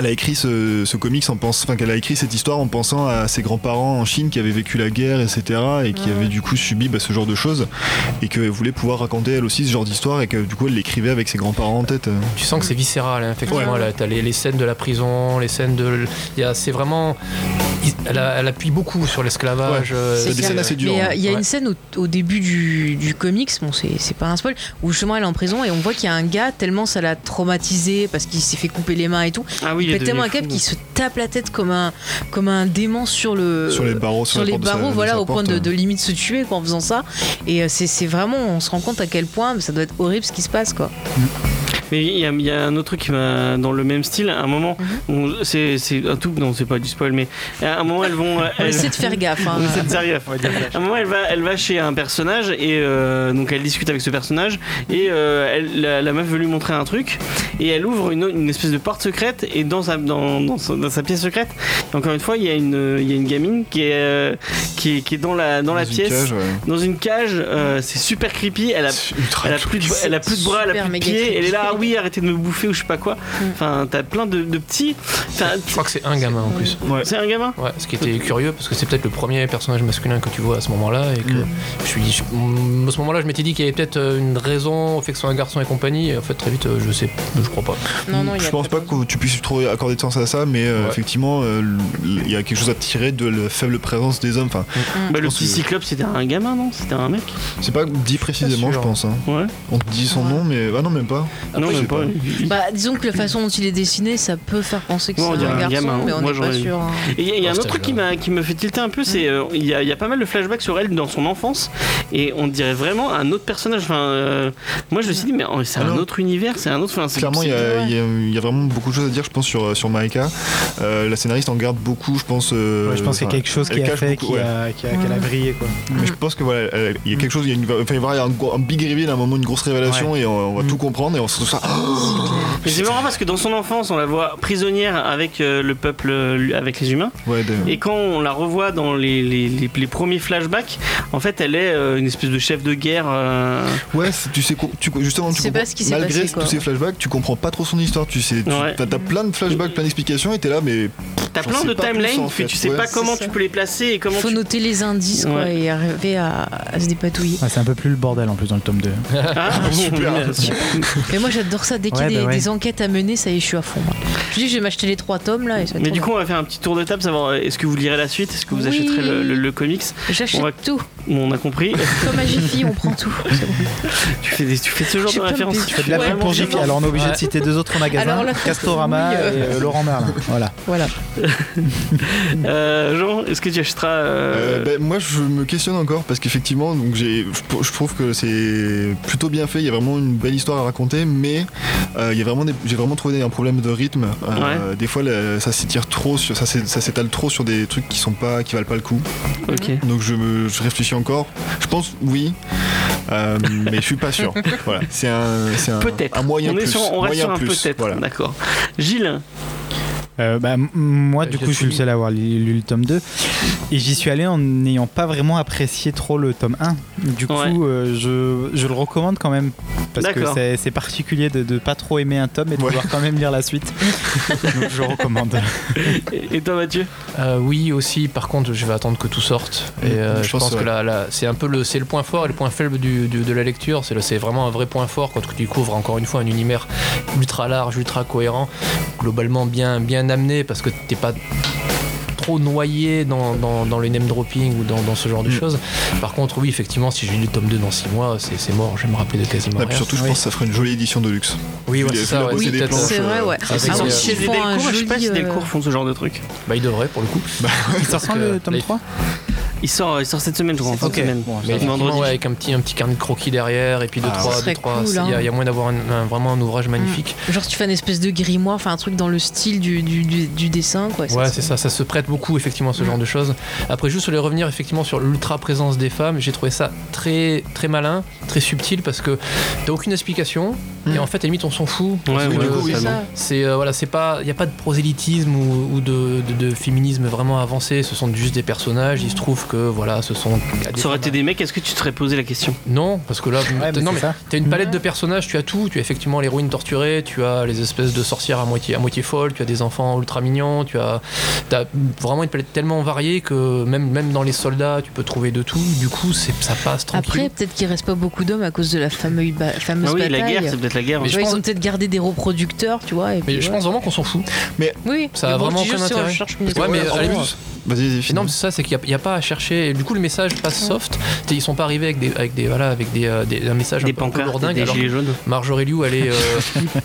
Euh, euh, elle a écrit ce, ce comics en pensant, enfin qu'elle a écrit cette histoire en pensant à ses grands-parents en Chine qui avaient vécu la guerre, etc. et qui Ouais. avaient du coup subi bah, ce genre de choses et qu'elle voulait pouvoir raconter elle aussi ce genre d'histoire et que du coup elle l'écrivait avec ses grands-parents en tête. euh. Tu sens que c'est viscéral, hein, effectivement. Ouais. Là, t'as les, les scènes de la prison, les scènes de. C'est vraiment. Elle, a- elle appuie beaucoup sur l'esclavage. euh, C'est des scènes assez dures. Mais hein. euh, il y a Ouais. une scène au, au début du, du comics, bon c'est c'est pas un spoil, où justement elle est en prison et on voit qu'il y a un gars tellement ça l'a traumatisé parce qu'il s'est fait couper les mains et tout. Ah oui, il est tellement un fou. qu'il se tape la tête comme un, comme un démon sur le sur les barreaux, sur les de sa- barreaux, de voilà, au point porte, de, euh. de limite se tuer quoi, en faisant ça. Et euh, c'est vraiment, on se rend compte à quel point ça doit être horrible ce qui se passe quoi. Mais il y, a- il y a un autre truc qui m'a dans le même style. À un moment, Mhm. on- c'est un tout, non, c'est pas du spoil, mais à un moment elles vont. On elles- essaie de faire gaffe. hein. On essaie de faire gaffe. On va dire À un moment, elle va, elle va chez un personnage et euh, donc elle discute avec ce personnage et euh, elle, la, la meuf veut lui montrer un truc et elle ouvre une, une espèce de porte secrète et dans sa, dans, dans sa, dans sa pièce secrète, encore une fois, il y a une, il y a une gamine qui est, euh, qui est, qui est dans la, dans la Dans pièce, cage, ouais. dans une cage. euh, c'est super creepy. Elle a, elle plus de, elle a plus de bras, elle a plus de pieds. Elle est là, creepy. Oui, arrêtez de me bouffer ou je sais pas quoi. Enfin, t'as plein de, de petits. Je crois que c'est un gamin en plus. c'est un gamin. Ouais, ce qui était curieux parce que c'est peut-être le premier personnage masculin que tu vois à ce moment-là et que Mm. je suis dit, je- mm, à ce moment-là je m'étais dit qu'il y avait peut-être euh, une raison au fait que ce soit un garçon et compagnie et en fait très vite euh, je sais, je crois pas. Non, non, je a pense pas que tu puisses trop accorder de sens à ça, mais euh, Ouais. effectivement, euh, il y a quelque chose à tirer de la faible présence des hommes. Enfin, Bah, le petit que- cyclope, c'était un gamin, non? C'était un mec? C'est pas dit précisément, Pas je pense. hein. Ouais. On te dit son Ouais. nom, mais ah non, même pas. non, même pas. Bah, disons que la façon dont il est dessiné, ça peut faire penser que Ouais, c'est un un garçon, gamin. mais on Moi, n'est pas sûr. hein. Il y a, il y a un autre truc qui, m'a- qui me fait tilter un peu, c'est euh, il y, a- il y a pas mal de flashbacks sur elle dans son enfance, et on dirait vraiment un autre personnage. Enfin, euh, moi je me suis dit, mais oh, c'est un autre univers, c'est un autre. Enfin, Clairement, il y, c'est- a- il y a- il y a vraiment beaucoup de choses à dire, je pense, sur, sur Maika. Euh, la scénariste en garde beaucoup, je pense. euh, Ouais, je pense qu'il y a quelque chose qui a fait beaucoup, qui ouais. a, qui a- qu'elle a brillé quoi. Mais je pense que voilà, il y a quelque chose, il va y avoir un, big reveal à un moment, une grosse révélation, et on, va Mm. tout comprendre, et on se c'est marrant parce que dans son enfance, on la voit prisonnière avec euh, le peuple, euh, avec les humains, Ouais, et quand on la revoit dans les, les, les- les premiers flashbacks, en fait, elle est euh, une espèce de chef de guerre. euh, Ouais, tu sais, tu, justement, Tu pas ce qui s'est malgré passé, quoi. tous ces flashbacks, tu comprends pas trop son histoire, tu sais, tu, Ouais. t'as, t'as plein de flashbacks, plein d'explications, et t'es là, mais T'as plein de timelines, en fait. tu sais Ouais, pas comment ça. tu peux les placer et comment Faut tu. noter les indices quoi, Ouais. et arriver à, à se dépatouiller. Ouais, c'est un peu plus le bordel en plus dans le tome 2. Ah, super. Mais moi j'adore ça, dès qu'il y a Ouais, des, bah ouais. des enquêtes à mener, ça y est, je suis à fond. moi. Je dis, je vais m'acheter les trois tomes là et ça Mais du bien. coup, on va faire un petit tour de table, savoir euh, est-ce que vous lirez la suite, est-ce que vous Oui. achèterez le, le- le comics? J'achète on va- tout. On a compris. Comme à Jiffy, on prend tout. Bon. tu, fais des- tu fais ce genre de référence. Tu fais de la Ouais, pub pour Jiffy, alors on est obligé Ouais. de citer deux autres magasins, Alors Castorama oui, euh. et euh, Laurent Merlin. Voilà. Voilà. Euh, Jean, est-ce que tu achèteras. euh, Euh, ben, moi je me questionne encore parce qu'effectivement donc j'ai je, je trouve que c'est plutôt bien fait il y a vraiment une belle histoire à raconter mais euh, il y a vraiment des- j'ai vraiment trouvé un problème de rythme Euh, des fois ça s'étire trop sur ça s'é- ça s'étale trop sur des trucs qui sont pas qui valent pas le coup Ok. donc je me je réfléchis encore je pense oui Euh, mais je suis pas sûr voilà c'est un un, Peut-être. un moyen on, est plus sur, on reste moyen sur un peut-être. voilà D'accord. Gilles, Euh, bah, moi, Euh, du coup, je suis le seul à avoir lu, lu le tome 2. Et j'y suis allé en n'ayant pas vraiment apprécié trop le tome 1. Du coup, Ouais. euh, je, je le recommande quand même. Parce que c'est c'est particulier de, de pas trop aimer un tome et de Ouais. vouloir quand même lire la suite. Donc, je recommande. et et toi, Mathieu? Euh, oui aussi par contre je vais attendre que tout sorte et euh, Je je, pense, pense, que là, là, c'est un peu le c'est le point fort et le point faible du, du- de la lecture c'est le- c'est vraiment un vrai point fort quand tu découvres encore une fois un univers ultra large ultra cohérent globalement bien bien amené parce que t'es pas trop noyé dans, dans, dans le name dropping ou dans, dans ce genre de Mm. choses par contre oui effectivement si j'ai lu le tome 2 dans 6 mois c'est c'est mort je vais me rappeler de quasiment Ah, puis rien surtout je Oui. pense que ça ferait une jolie édition de luxe oui ouais, c'est ouais, C'est vrai, ouais. Ah, c'est Ah, vrai. oui, Chez ils font un Delcourt, je sais pas si euh, Delcourt font ce genre de truc. bah ils devraient pour le coup Il sort quand le tome les- 3 Il sort, il sort cette semaine, je crois. en fin de Ok. semaine. Bon, Mais ouais, avec un petit, un petit carnet de croquis derrière et puis deux, Ah, trois. cool, c'est- Il y, a- hein. il y a moyen d'avoir un- un- vraiment un ouvrage magnifique. Genre, tu fais une espèce de grimoire, enfin un truc dans le style du, du, du- du dessin, quoi. Ouais, c'est ça, ça se prête beaucoup effectivement à ce Mm. genre de choses. Après, juste sur les revenir effectivement sur l'ultra présence des femmes, j'ai trouvé ça très très malin, très subtil parce que t'as aucune explication et Mm. en fait, à la limite, on s'en fout. Ouais, Parce que, ouais, coup, c'est oui, ça. c'est euh, voilà, c'est pas, il y a pas de prosélytisme ou, ou de, de- de féminisme vraiment avancé. Ce sont juste des personnages. Il se trouve que voilà, ce sont. Ça aurait été des mecs, est-ce que tu te serais posé la question? Non, parce que là, Ouais, mais non mais. T'as une palette de personnages, tu as tout, tu as effectivement l'héroïne torturée, tu as les espèces de sorcières à moitié, à moitié folles, tu as des enfants ultra mignons, tu as, as vraiment une palette tellement variée que même, même dans les soldats, tu peux trouver de tout. Du coup, c'est, ça passe tranquille. Après, peut-être qu'il reste pas beaucoup d'hommes à cause de la fameuse, ba- fameuse Ah oui, la guerre, c'est peut-être la guerre. Mais Tu je vois, pense- Ils ont peut-être gardé des reproducteurs, tu vois. Et mais je ouais. pense vraiment qu'on s'en fout. Oui, ça a mais vraiment aucun intérêt. Ouais, mais Vas-y, finis. non, mais c'est ça, c'est qu'il n'y a, pas à chercher. Et du coup, le message passe soft. Ils sont pas arrivés avec des, avec des, voilà, avec des, euh, des- un message Des un peu, un peu pancartes, lourdingue. des alors gilets jaunes. Marjorie Liu, elle est, euh,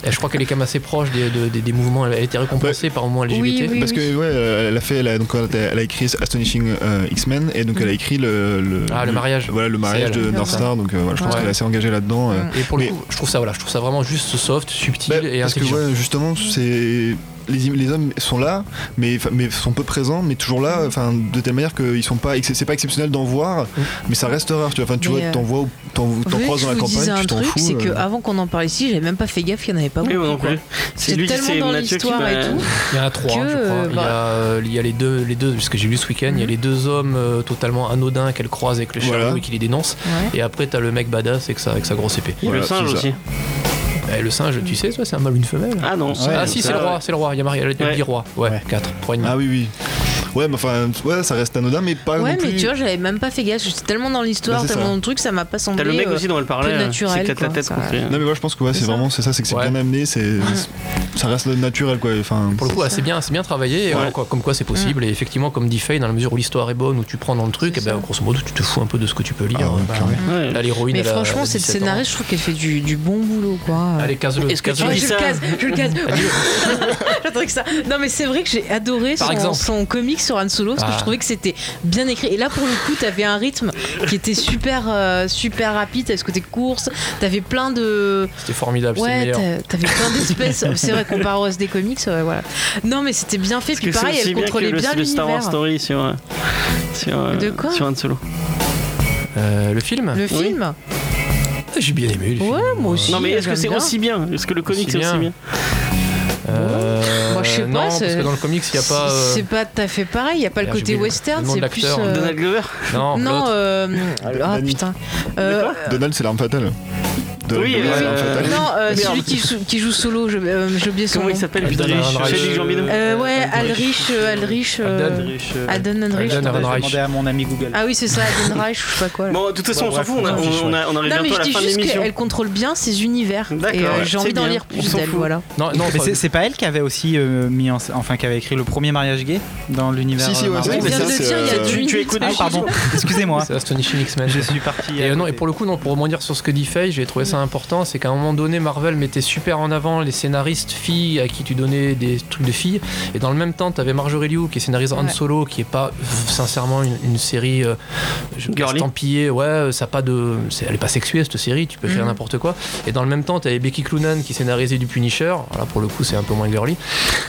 elle- je crois qu'elle est quand même assez proche des, de- des- des mouvements. Elle a été récompensée par au moins LGBT. Oui, oui. Parce que ouais, elle a fait, elle a, donc, elle a écrit Astonishing euh, X-Men et donc elle a écrit le, le- Ah, le mariage. voilà le mariage de Ouais. Northstar donc euh, voilà, je pense Ouais. qu'elle est assez engagée là-dedans. euh. Mm. Et pour le Mais- coup, je trouve ça, voilà, je trouve ça vraiment juste soft, subtil Bah, et parce que intelligent. ouais, justement c'est les, les hommes sont là mais mais sont peu présents mais toujours là enfin de telle manière qu'ils sont pas c'est pas exceptionnel d'en voir mais ça reste rare tu vois enfin tu Mais, vois euh, t'en vois ou t'en croises que dans la campagne un tu t'en truc, fous c'est euh. qu'avant qu'on en parle ici, j'avais même pas fait gaffe qu'il n'y en avait pas Oui, beaucoup. plus. C'est tellement c'est dans l'histoire et tout. Il y en a trois, que, je crois. euh, il, y a, bah- euh, il y a les deux, les deux, ce que j'ai lu ce week-end, il y a Mhm. les deux hommes euh, totalement anodins qu'elle croise avec le Voilà. chariot et qui les dénonce. Ouais. Et après, t'as le mec badass avec sa, avec sa grosse épée. Et le Voilà, singe aussi. Et le singe, tu sais, toi, c'est un mâle ou une femelle Ah non. Ah si, c'est le roi, c'est le roi. Il y a Marie, il y a Ouais. le roi. Ouais, Ouais. 4, 3 et demi. ah oui oui ouais mais enfin ouais ça reste anodin mais pas Ouais, non plus mais tu vois, j'avais même pas fait gaffe. J'étais tellement dans l'histoire, Bah, tellement ça. dans le truc, ça m'a pas semblé. T'as le mec euh, aussi dont elle parlait. euh, naturel, C'est 4 la quoi, tête ça- non mais moi je pense que ouais, C'est vraiment c'est ça c'est que c'est Ouais. bien amené c'est ça reste naturel quoi enfin Pour le coup, C'est ouais, ça. c'est bien, c'est bien travaillé, quoi, comme quoi c'est possible. Et effectivement, comme dit Faye, dans la mesure où l'histoire est bonne, où tu prends dans le truc, et ben, grosso modo, tu te fous un peu de ce que tu peux lire. Ah clairement. Ouais. Là, l'héroïne, Mais franchement, cette 17 ans. scénariste, je trouve qu'elle fait du, bon boulot, quoi. Allez, casse-le. Est-ce que tu dis je ça le casse, je le casse. Dis-le. que ça. Non, mais c'est vrai que j'ai adoré Par son, exemple. Sur Han Solo parce que Ah. je trouvais que c'était bien écrit. Et là, pour le coup, t'avais un rythme qui était super, euh, super rapide. T'avais ce côté course. T'avais plein de. C'était formidable, Ouais, t'avais plein d'espèces. c'est vrai qu'on parle au reste des comics, ouais, voilà. Non, mais c'était bien fait. Parce Puis pareil, elle bien que contrôlait le, bien le Star Wars l'univers. Story sur, euh, sur, euh, De quoi sur Han Solo. Euh, le film Le Oui. film Ah, J'ai bien aimé le film. Ouais, moi aussi. Non mais est-ce que c'est bien. aussi bien? Est-ce que le comic Aussi c'est aussi bien? Euh, Moi, je sais pas, Non, parce c'est- que dans le comics, il n'y a pas. euh, C'est pas tout à fait pareil. Il y a pas le côté western. le nom de C'est plus. l'acteur. euh, Donald Glover Non, Non, euh, ah putain. Euh, Donald c'est l'arme fatale De- Oui, de- euh, c'est l'arme fatale. non, euh, celui qui, joue- qui joue solo, je- euh, j'ai oublié son Comment il nom. s'appelle. Félix Gambino Euh, ouais, Alrich, Alrich. Alden Ehrenreich. Alden Je demander à mon ami Google. Ah oui, c'est ça, Alden Reich, je sais pas quoi. là. Bon, de toute façon, Bon, on s'en fout, on, a- on on, a- on arrive non, mais bientôt je à dis la fin de juste l'émission. qu'elle contrôle bien ses univers. D'accord, Et euh, j'ai envie d'en lire plus d'elle, voilà. Non, non, Mais c'est- pas elle qui avait aussi euh, mis en, enfin qui avait écrit le premier mariage gay dans l'univers. Si, si, ouais, il tu- écoutes Ah pardon, excusez-moi. c'est Astonishing X-Men. Je suis parti. Et, non, et pour le coup, non, pour rebondir sur ce que dit Faye, j'ai trouvé ça important, c'est qu'à un moment donné, Marvel mettait super en avant les scénaristes filles à qui tu donnais des trucs de filles, et dans le même temps, tu avais Marjorie Liu qui scénarise Han Ouais. Solo, qui est pas sincèrement une, une série euh, estampillée, ouais, ça a pas de, elle est pas sexuée cette série, tu peux écrire Mhm. n'importe quoi. Et dans le même temps, tu avais Becky Cloonan qui scénarisait du Punisher, voilà pour le coup, c'est un peu moins girly.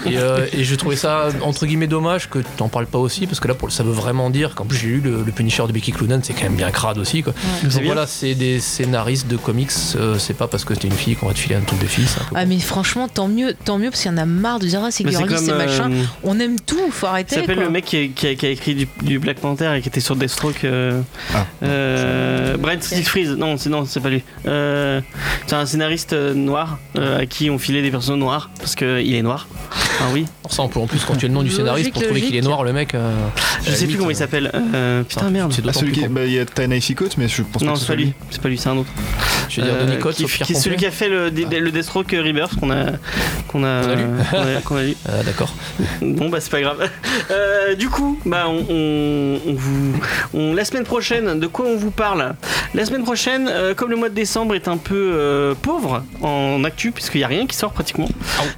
Et, euh, et je trouvais ça entre guillemets dommage que t'en parles pas aussi, parce que là, pour, ça veut vraiment dire qu'en plus j'ai lu le, le Punisher de Becky Cloonan, c'est quand même bien crade aussi, quoi. C'est Donc voilà, c'est des scénaristes de comics, euh, c'est pas parce que t'es une fille qu'on va te filer un truc de fille. Ah mais franchement tant mieux tant mieux parce qu'il y en a marre de dire ah c'est girly c'est machin euh, on aime tout faut il arrêter s'appelle quoi. le mec qui a, qui a- qui a écrit du, du Black Panther et qui était sur Deathstroke. Euh, Ah. euh, Brent Freeze. Non, c'est non, c'est pas lui. Euh, c'est un scénariste noir euh, à qui on filait des personnages noirs parce qu'il est noir. Ah oui. Ça, on peut en plus, quand tu as le nom du Logique, scénariste, pour trouver qu'il est noir, le mec. euh, Je sais plus comment il s'appelle. Euh, putain merde. C'est Ah, celui qui bah, il y a Coates mais je pense Non, c'est ce pas lui. C'est pas lui, c'est un autre. Je veux dire, Euh, Denis qui, au pire qui est celui qui a fait le, le- le Deathstroke Rebirth qu'on a qu'on a, Qu'on a lu. ouais, qu'on a lu. Ah, D'accord. Bon bah c'est pas grave. Euh, du coup, bah on, on- on vous, on- la semaine prochaine, de quoi on vous parle? La semaine prochaine, euh, comme le mois de décembre est un peu euh, pauvre en actu puisqu'il y a rien qui sort pratiquement.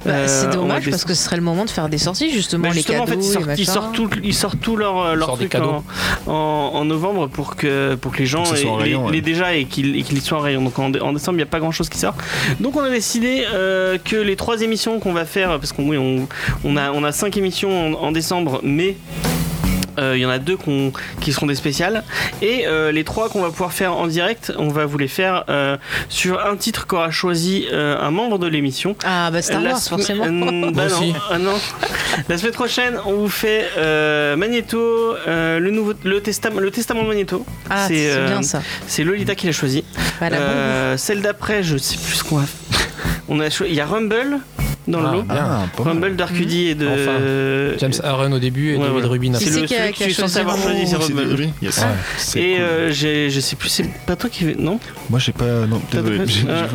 Bah, euh, c'est dommage parce que ce serait le moment de faire des sorties justement, Bah, les justement, cadeaux, en fait, ils les sortent, ils sortent tout, ils sortent tout leur, truc en, en, en novembre pour que, pour que les gens les, les déjà et qu'ils et qu'ils soient en rayon. Donc en, en décembre, il n'y a pas grand chose qui sort. Donc on a décidé euh, que les trois émissions qu'on va faire, parce qu'on oui, on, on a, on a cinq émissions en, en décembre, mais. Euh, Il y en a deux qui seront des spéciales et euh, les trois qu'on va pouvoir faire en direct, on va vous les faire euh, sur un titre qu'aura choisi euh, un membre de l'émission. Ah bah Star Wars forcément. Euh, bah non, ah non. La semaine prochaine, on vous fait euh, Magneto, euh, le nouveau, le testament, le testament de Magneto. Ah c'est, euh, bien ça. C'est Lolita qui l'a choisi. Voilà, bon Euh, celle d'après, je sais plus ce qu'on va. On a choisi. Il y a Rumble dans Ah, le lot. Ah. Rumble d'Arcudi et de. Enfin, James Aaron au début et Ouais, David voilà. Rubin Qui C'est c'est le a que tu es censé choisi avoir choisi, c'est Rumble. Yes. Ouais. Et cool. euh, j'ai- je sais plus, c'est pas toi qui. Non? Moi, j'ai pas. Non, désolé. euh,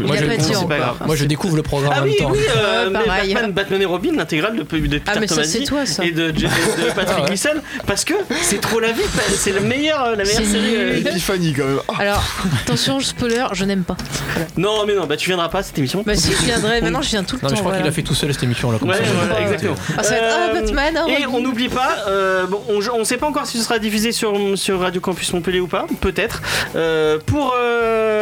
Moi, je- découvre le programme Ah en oui, même temps. oui, euh, mais pareil. Batman, Batman et Robin, l'intégrale de, de Peter Ah mais ça Tomasi c'est toi ça. et de, de Patrick Ah ouais. Gleason parce que c'est trop la vie, c'est la meilleure, la meilleure C'est série. euh. Épiphanie, quand même. Ah, Alors attention spoiler, je n'aime pas. Non, mais non, bah tu viendras pas à cette émission. Bah si je viendrai, maintenant je viens tout le Non, temps. je crois qu'il a fait tout seul cette émission là. Comme Ouais, ça, voilà, je- exactement. Ah, ça va être ah, Euh, Batman, ah, Et on n'oublie pas, euh, bon, on, on sait pas encore si ce sera diffusé sur, sur Radio Campus Montpellier ou pas, peut-être. Euh, pour,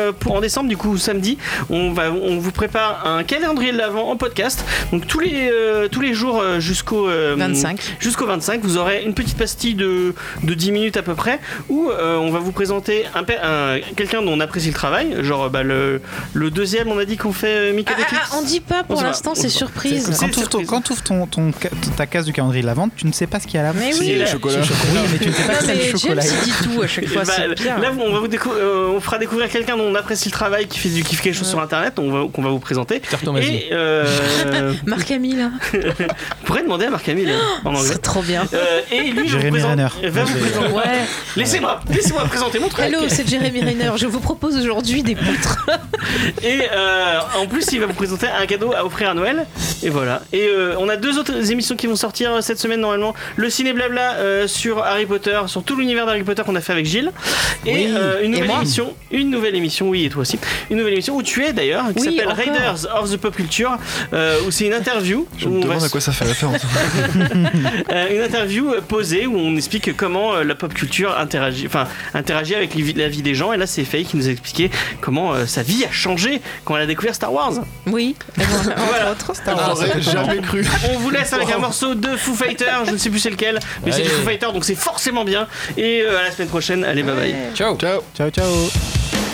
euh, pour en décembre, du coup, samedi, on, va, on vous prépare un calendrier de l'avant en podcast. Donc tous les, euh, tous les jours euh, jusqu'au euh, 25. Jusqu'au 25, vous aurez une petite pastille de, de 10 minutes à peu près où euh, on va vous présenter un, quelqu'un dont on apprécie le travail. Genre bah, le, le deuxième, on a dit qu'on fait euh, Mika Ah, ah, ah, on dit pas pour l'instant, c'est surprise. Quand tu ouvres ton, surprise. quand t'ouvres ton, ton ca- ta case du calendrier de la vente, tu ne sais pas ce qu'il y a là. Mais C'est oui. la- chocolat. Oui, mais tu ne sais pas Non que c'est mais le chocolat. James il dit tout à chaque fois, Bah, là, on, va vous décou- euh, on fera découvrir quelqu'un dont on apprécie le travail, qui fait, du, fait quelque chose sur internet, on va- qu'on va vous présenter. Et euh, Marc Hamill, hein. vous pourrez demander à Marc Hamill hein, en anglais. c'est trop bien. Euh, et lui, je vous Jérémy présente- Renner. va vous présenter- Ouais. Laissez-moi, laissez-moi présenter mon truc. Hello, c'est Jeremy Renner. Je vous propose aujourd'hui des poutres. Et euh, en plus, il va vous présenter un cadeau à offrir à Noël. Et voilà. Et euh, on a deux autres émissions qui vont sortir cette semaine normalement. Le ciné blabla euh, sur Harry Potter, sur tout l'univers d'Harry Potter qu'on a fait avec Gilles. Et Oui. euh, une nouvelle émission, une nouvelle émission, oui, et toi aussi. Une nouvelle émission où tu es d'ailleurs, qui Oui, s'appelle encore. Raiders of the Pop Culture, euh, où c'est une interview. Je me va demande à quoi ça fait référence. euh, une interview posée où on explique comment euh, la pop culture interagit, enfin, interagit avec la vie des gens. Et là, c'est Faye qui nous a expliqué comment euh, sa vie a changé quand elle a découvert Star Wars. Oui. Voilà. J'aurais jamais cru. On vous laisse avec un morceau de Foo Fighters, je ne sais plus c'est lequel, mais c'est du. Foo Fighters donc c'est forcément bien. Et euh, à la semaine prochaine, allez bye bye. Ciao. Ciao. Ciao, ciao.